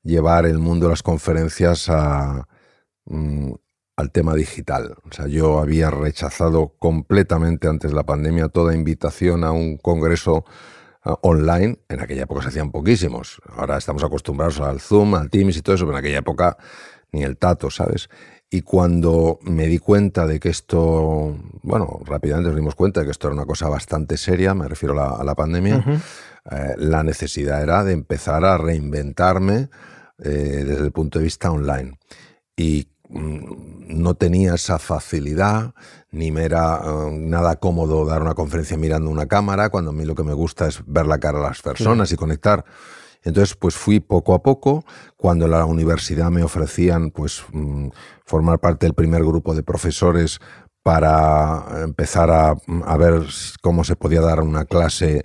llevar el mundo de las conferencias a, mm, al tema digital. O sea, yo había rechazado completamente antes de la pandemia toda invitación a un congreso online. En aquella época se hacían poquísimos. Ahora estamos acostumbrados al Zoom, al Teams y todo eso, pero en aquella época ni el tato, ¿sabes? Y cuando me di cuenta de que esto, bueno, rápidamente nos dimos cuenta de que esto era una cosa bastante seria, me refiero a la, pandemia, eh, la necesidad era de empezar a reinventarme eh, desde el punto de vista online. Y no tenía esa facilidad, ni me era eh, nada cómodo dar una conferencia mirando una cámara, cuando a mí lo que me gusta es ver la cara a las personas y conectar. Entonces, pues fui poco a poco. Cuando en la universidad me ofrecían, pues, mm, formar parte del primer grupo de profesores para empezar a, ver cómo se podía dar una clase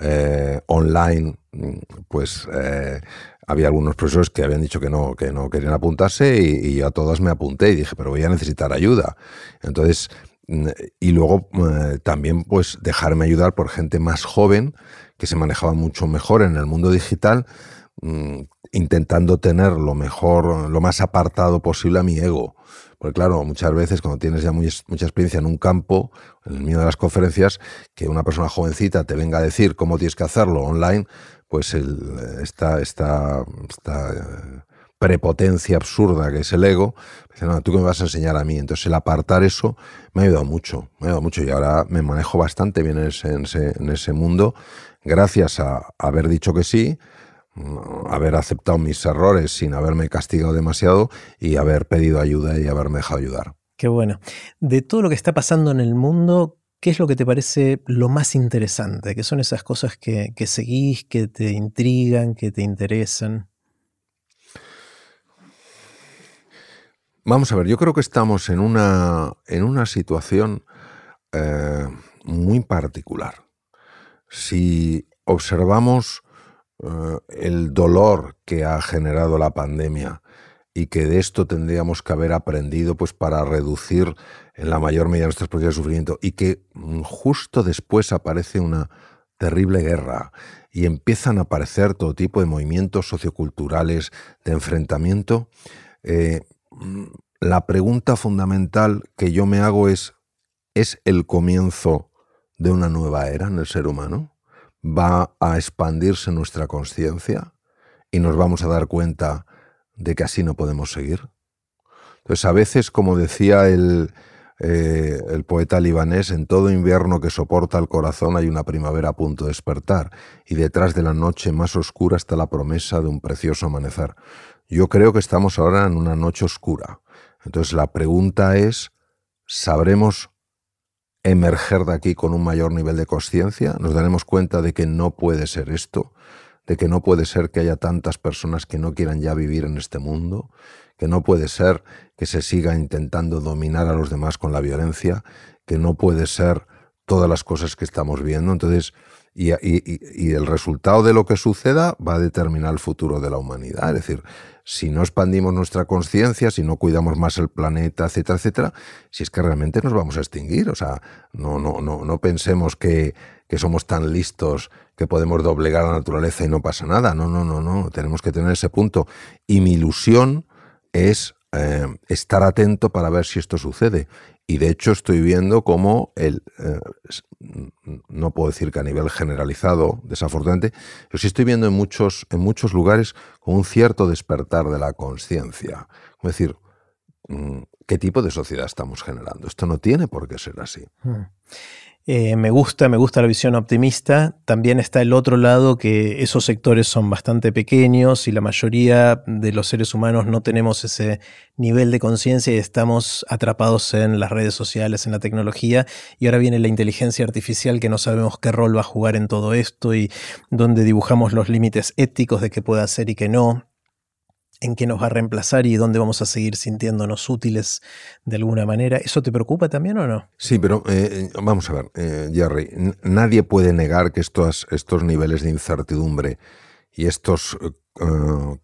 eh, online, mm, pues eh, había algunos profesores que habían dicho que no, que no querían apuntarse y, a todas me apunté y dije, pero voy a necesitar ayuda. Entonces, mm, y luego eh, también pues dejarme ayudar por gente más joven que se manejaba mucho mejor en el mundo digital, mm, intentando tener lo mejor, lo más apartado posible a mi ego. Porque claro, muchas veces cuando tienes ya mucha experiencia en un campo, en el mío de las conferencias, que una persona jovencita te venga a decir cómo tienes que hacerlo online, pues el, esta, esta, esta eh, prepotencia absurda que es el ego, no, tú que me vas a enseñar a mí. Entonces el apartar eso me ha ayudado mucho, me ha ayudado mucho y ahora me manejo bastante bien en ese, en ese, en ese mundo gracias a haber dicho que sí, haber aceptado mis errores sin haberme castigado demasiado y haber pedido ayuda y haberme dejado ayudar. Qué bueno. De todo lo que está pasando en el mundo, ¿qué es lo que te parece lo más interesante? ¿Qué son esas cosas que, seguís, que te intrigan, que te interesan? Vamos a ver, yo creo que estamos en una, en una situación eh, muy particular si observamos eh, el dolor que ha generado la pandemia y que de esto tendríamos que haber aprendido pues para reducir en la mayor medida nuestras posibilidades de sufrimiento y que mm, justo después aparece una terrible guerra y empiezan a aparecer todo tipo de movimientos socioculturales de enfrentamiento, eh, mm, la pregunta fundamental que yo me hago es, ¿es el comienzo de una nueva era en el ser humano? ¿Va a expandirse nuestra conciencia y nos vamos a dar cuenta de que así no podemos seguir? Entonces, a veces, como decía el, eh, el poeta libanés, en todo invierno que soporta el corazón hay una primavera a punto de despertar, y detrás de la noche más oscura está la promesa de un precioso amanecer. Yo creo que estamos ahora en una noche oscura. Entonces la pregunta es, ¿sabremos emerger de aquí con un mayor nivel de conciencia, nos daremos cuenta de que no puede ser esto, que no puede ser que haya tantas personas que no quieran ya vivir en este mundo, que no puede ser que se siga intentando dominar a los demás con la violencia, que no puede ser todas las cosas que estamos viendo. Entonces, y, y, el resultado de lo que suceda va a determinar el futuro de la humanidad. Es decir, si no expandimos nuestra conciencia, si no cuidamos más el planeta, etcétera, etcétera, si es que realmente nos vamos a extinguir. O sea, no, no, no, no pensemos que, que somos tan listos que podemos doblegar la naturaleza y no pasa nada. No, no, no, no. Tenemos que tener ese punto. Y mi ilusión es eh, estar atento para ver si esto sucede. Y de hecho estoy viendo cómo el, eh, no puedo decir que a nivel generalizado, desafortunadamente, pero sí estoy viendo en muchos, en muchos lugares con un cierto despertar de la conciencia. Es decir, mm, ¿qué tipo de sociedad estamos generando? Esto no tiene por qué ser así. Hmm. Eh, me gusta, me gusta la visión optimista. También está el otro lado que esos sectores son bastante pequeños y la mayoría de los seres humanos no tenemos ese nivel de conciencia y estamos atrapados en las redes sociales, en la tecnología. Y ahora viene la inteligencia artificial que no sabemos qué rol va a jugar en todo esto y donde dibujamos los límites éticos de qué puede hacer y qué no en qué nos va a reemplazar y dónde vamos a seguir sintiéndonos útiles de alguna manera. ¿Eso te preocupa también o no? Sí, pero eh, vamos a ver, eh, Jerry, nadie puede negar que estos, estos niveles de incertidumbre y estos eh,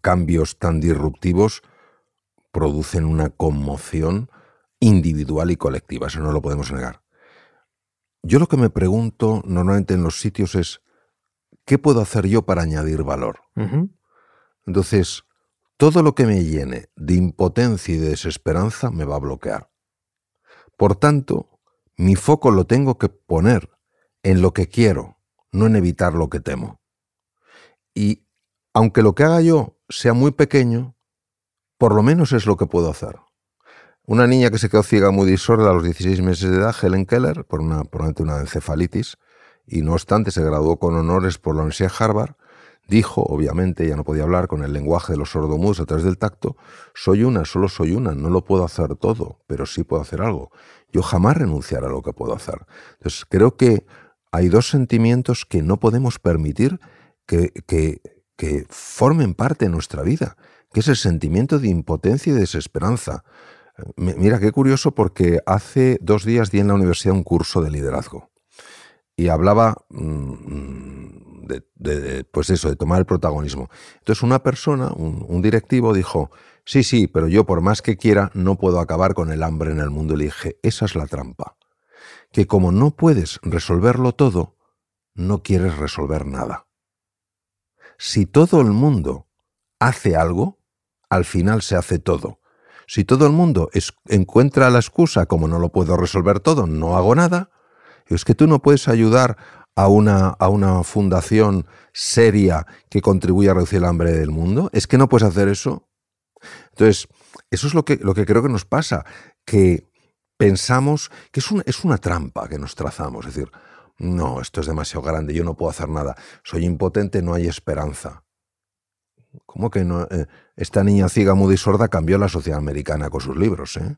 cambios tan disruptivos producen una conmoción individual y colectiva, eso no lo podemos negar. Yo lo que me pregunto normalmente en los sitios es, ¿qué puedo hacer yo para añadir valor? Entonces, todo lo que me llene de impotencia y de desesperanza me va a bloquear. Por tanto, mi foco lo tengo que poner en lo que quiero, no en evitar lo que temo. Y aunque lo que haga yo sea muy pequeño, por lo menos es lo que puedo hacer. Una niña que se quedó ciega muy sorda a los 16 meses de edad, Helen Keller, por una, una encefalitis, y no obstante se graduó con honores por la Universidad de Harvard, dijo, obviamente, ya no podía hablar con el lenguaje de los sordomudos a través del tacto, soy una, solo soy una, no lo puedo hacer todo, pero sí puedo hacer algo. Yo jamás renunciaré a lo que puedo hacer. Entonces, creo que hay dos sentimientos que no podemos permitir que, que, que formen parte de nuestra vida, que es el sentimiento de impotencia y desesperanza. Mira, qué curioso porque hace dos días di en la universidad un curso de liderazgo y hablaba mm, de, pues eso, de tomar el protagonismo. Entonces una persona, un, directivo, dijo, sí, sí, pero yo por más que quiera no puedo acabar con el hambre en el mundo. Y le dije, esa es la trampa, que como no puedes resolverlo todo, no quieres resolver nada. Si todo el mundo hace algo, al final se hace todo. Si todo el mundo encuentra la excusa como no lo puedo resolver todo, no hago nada, es que tú no puedes ayudar a una, a una fundación seria que contribuya a reducir el hambre del mundo. Es que no puedes hacer eso. Entonces, eso es lo que, lo que creo que nos pasa, que pensamos que es, es una trampa que nos trazamos. Es decir, no, esto es demasiado grande, yo no puedo hacer nada, soy impotente, no hay esperanza. ¿Cómo que? Eh, esta niña ciega, muda y sorda cambió la sociedad americana con sus libros, ¿eh?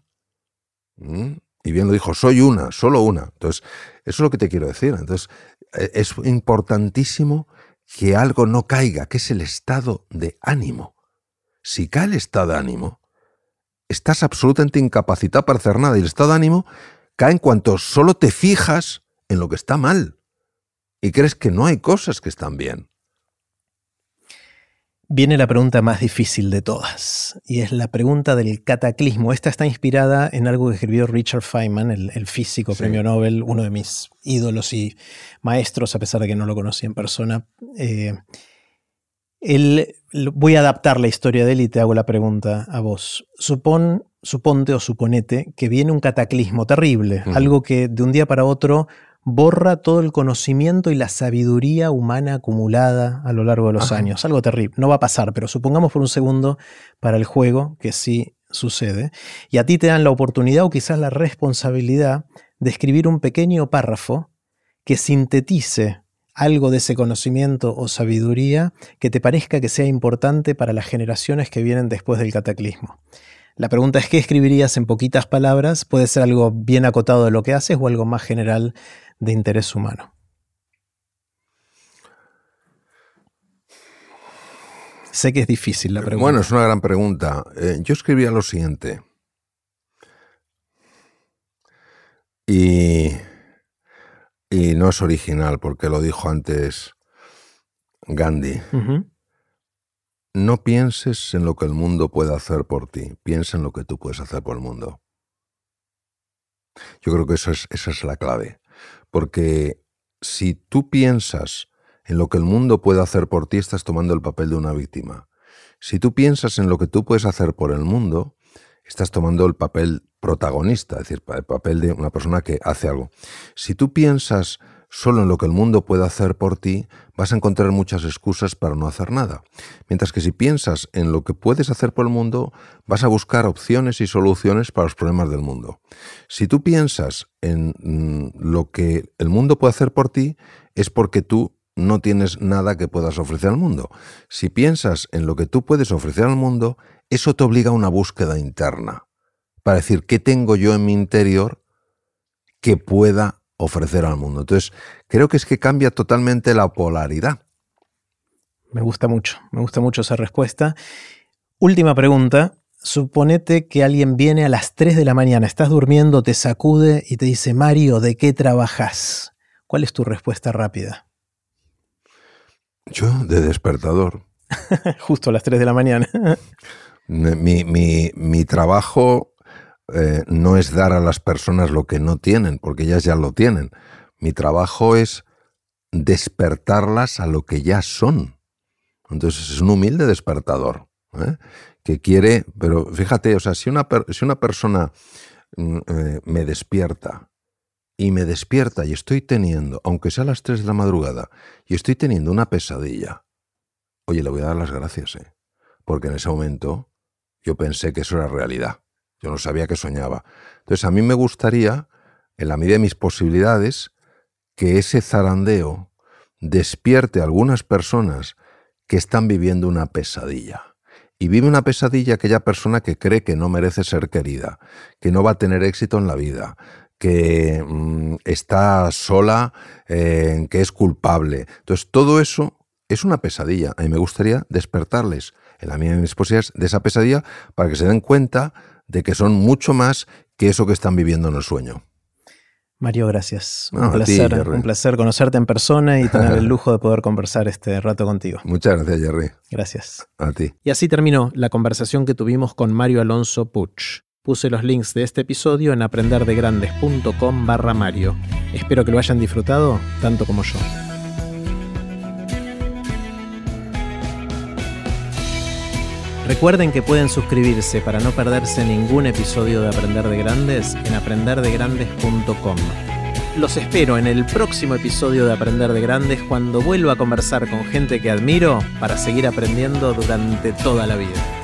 ¿Mm? Y bien lo dijo, soy una, solo una. Entonces, eso es lo que te quiero decir. Entonces, es importantísimo que algo no caiga, que es el estado de ánimo. Si cae el estado de ánimo, estás absolutamente incapacitado para hacer nada. Y el estado de ánimo cae en cuanto solo te fijas en lo que está mal y crees que no hay cosas que están bien. Viene la pregunta más difícil de todas, y es la pregunta del cataclismo. Esta está inspirada en algo que escribió Richard Feynman, el, físico premio Nobel, uno de mis ídolos y maestros, a pesar de que no lo conocí en persona. Eh, voy a adaptar la historia de él y te hago la pregunta a vos. Supón, suponte o suponete que viene un cataclismo terrible, algo que de un día para otro borra todo el conocimiento y la sabiduría humana acumulada a lo largo de los años. Algo terrible. No va a pasar, pero supongamos por un segundo para el juego que sí sucede. Y a ti te dan la oportunidad o quizás la responsabilidad de escribir un pequeño párrafo que sintetice algo de ese conocimiento o sabiduría que te parezca que sea importante para las generaciones que vienen después del cataclismo. La pregunta es, ¿qué escribirías en poquitas palabras? Puede ser algo bien acotado de lo que haces o algo más general de interés humano. Sé que es difícil la pregunta. Bueno, es una gran pregunta. Eh, yo escribía lo siguiente. Y, y, no es original porque lo dijo antes Gandhi. No pienses en lo que el mundo puede hacer por ti, piensa en lo que tú puedes hacer por el mundo. Yo creo que eso es, esa es la clave. Porque si tú piensas en lo que el mundo puede hacer por ti, estás tomando el papel de una víctima. Si tú piensas en lo que tú puedes hacer por el mundo, estás tomando el papel protagonista, es decir, el papel de una persona que hace algo. Si tú piensas solo en lo que el mundo puede hacer por ti, vas a encontrar muchas excusas para no hacer nada. Mientras que si piensas en lo que puedes hacer por el mundo, vas a buscar opciones y soluciones para los problemas del mundo. Si tú piensas en mm, lo que el mundo puede hacer por ti, es porque tú no tienes nada que puedas ofrecer al mundo. Si piensas en lo que tú puedes ofrecer al mundo, eso te obliga a una búsqueda interna, para decir, ¿qué tengo yo en mi interior que pueda ofrecer al mundo. Entonces, creo que es que cambia totalmente la polaridad. Me gusta mucho, me gusta mucho esa respuesta. Última pregunta. Suponete que alguien viene a las 3 de la mañana, estás durmiendo, te sacude y te dice, Mario, ¿de qué trabajas? ¿Cuál es tu respuesta rápida? Yo, de despertador. Justo a las 3 de la mañana. mi, mi, mi trabajo eh, no es dar a las personas lo que no tienen, porque ellas ya lo tienen. Mi trabajo es despertarlas a lo que ya son. Entonces es un humilde despertador, ¿eh? que quiere, pero fíjate, o sea, si una, si una persona mm, eh, me despierta y me despierta y estoy teniendo, aunque sea a las 3 de la madrugada, y estoy teniendo una pesadilla, oye, le voy a dar las gracias, porque en ese momento yo pensé que eso era realidad Yo no sabía que soñaba. Entonces, a mí me gustaría, en la medida de mis posibilidades, que ese zarandeo despierte a algunas personas que están viviendo una pesadilla. Y vive una pesadilla aquella persona que cree que no merece ser querida, que no va a tener éxito en la vida, que mm, está sola, eh, que es culpable. Entonces, todo eso es una pesadilla. A mí me gustaría despertarles en la medida de mis posibilidades de esa pesadilla para que se den cuenta de que son mucho más que eso que están viviendo en el sueño. Mario, gracias. un, placer, un placer conocerte en persona y tener el lujo de poder conversar este rato contigo. Muchas gracias, Jerry. Gracias. A ti. Y así terminó la conversación que tuvimos con Mario Alonso Puch. Puse los links de este episodio en aprenderdegrandes.com barra Mario. Espero que lo hayan disfrutado tanto como yo. Recuerden que pueden suscribirse para no perderse ningún episodio de Aprender de Grandes en aprenderdegrandes.com. Los espero en el próximo episodio de Aprender de Grandes cuando vuelva a conversar con gente que admiro para seguir aprendiendo durante toda la vida.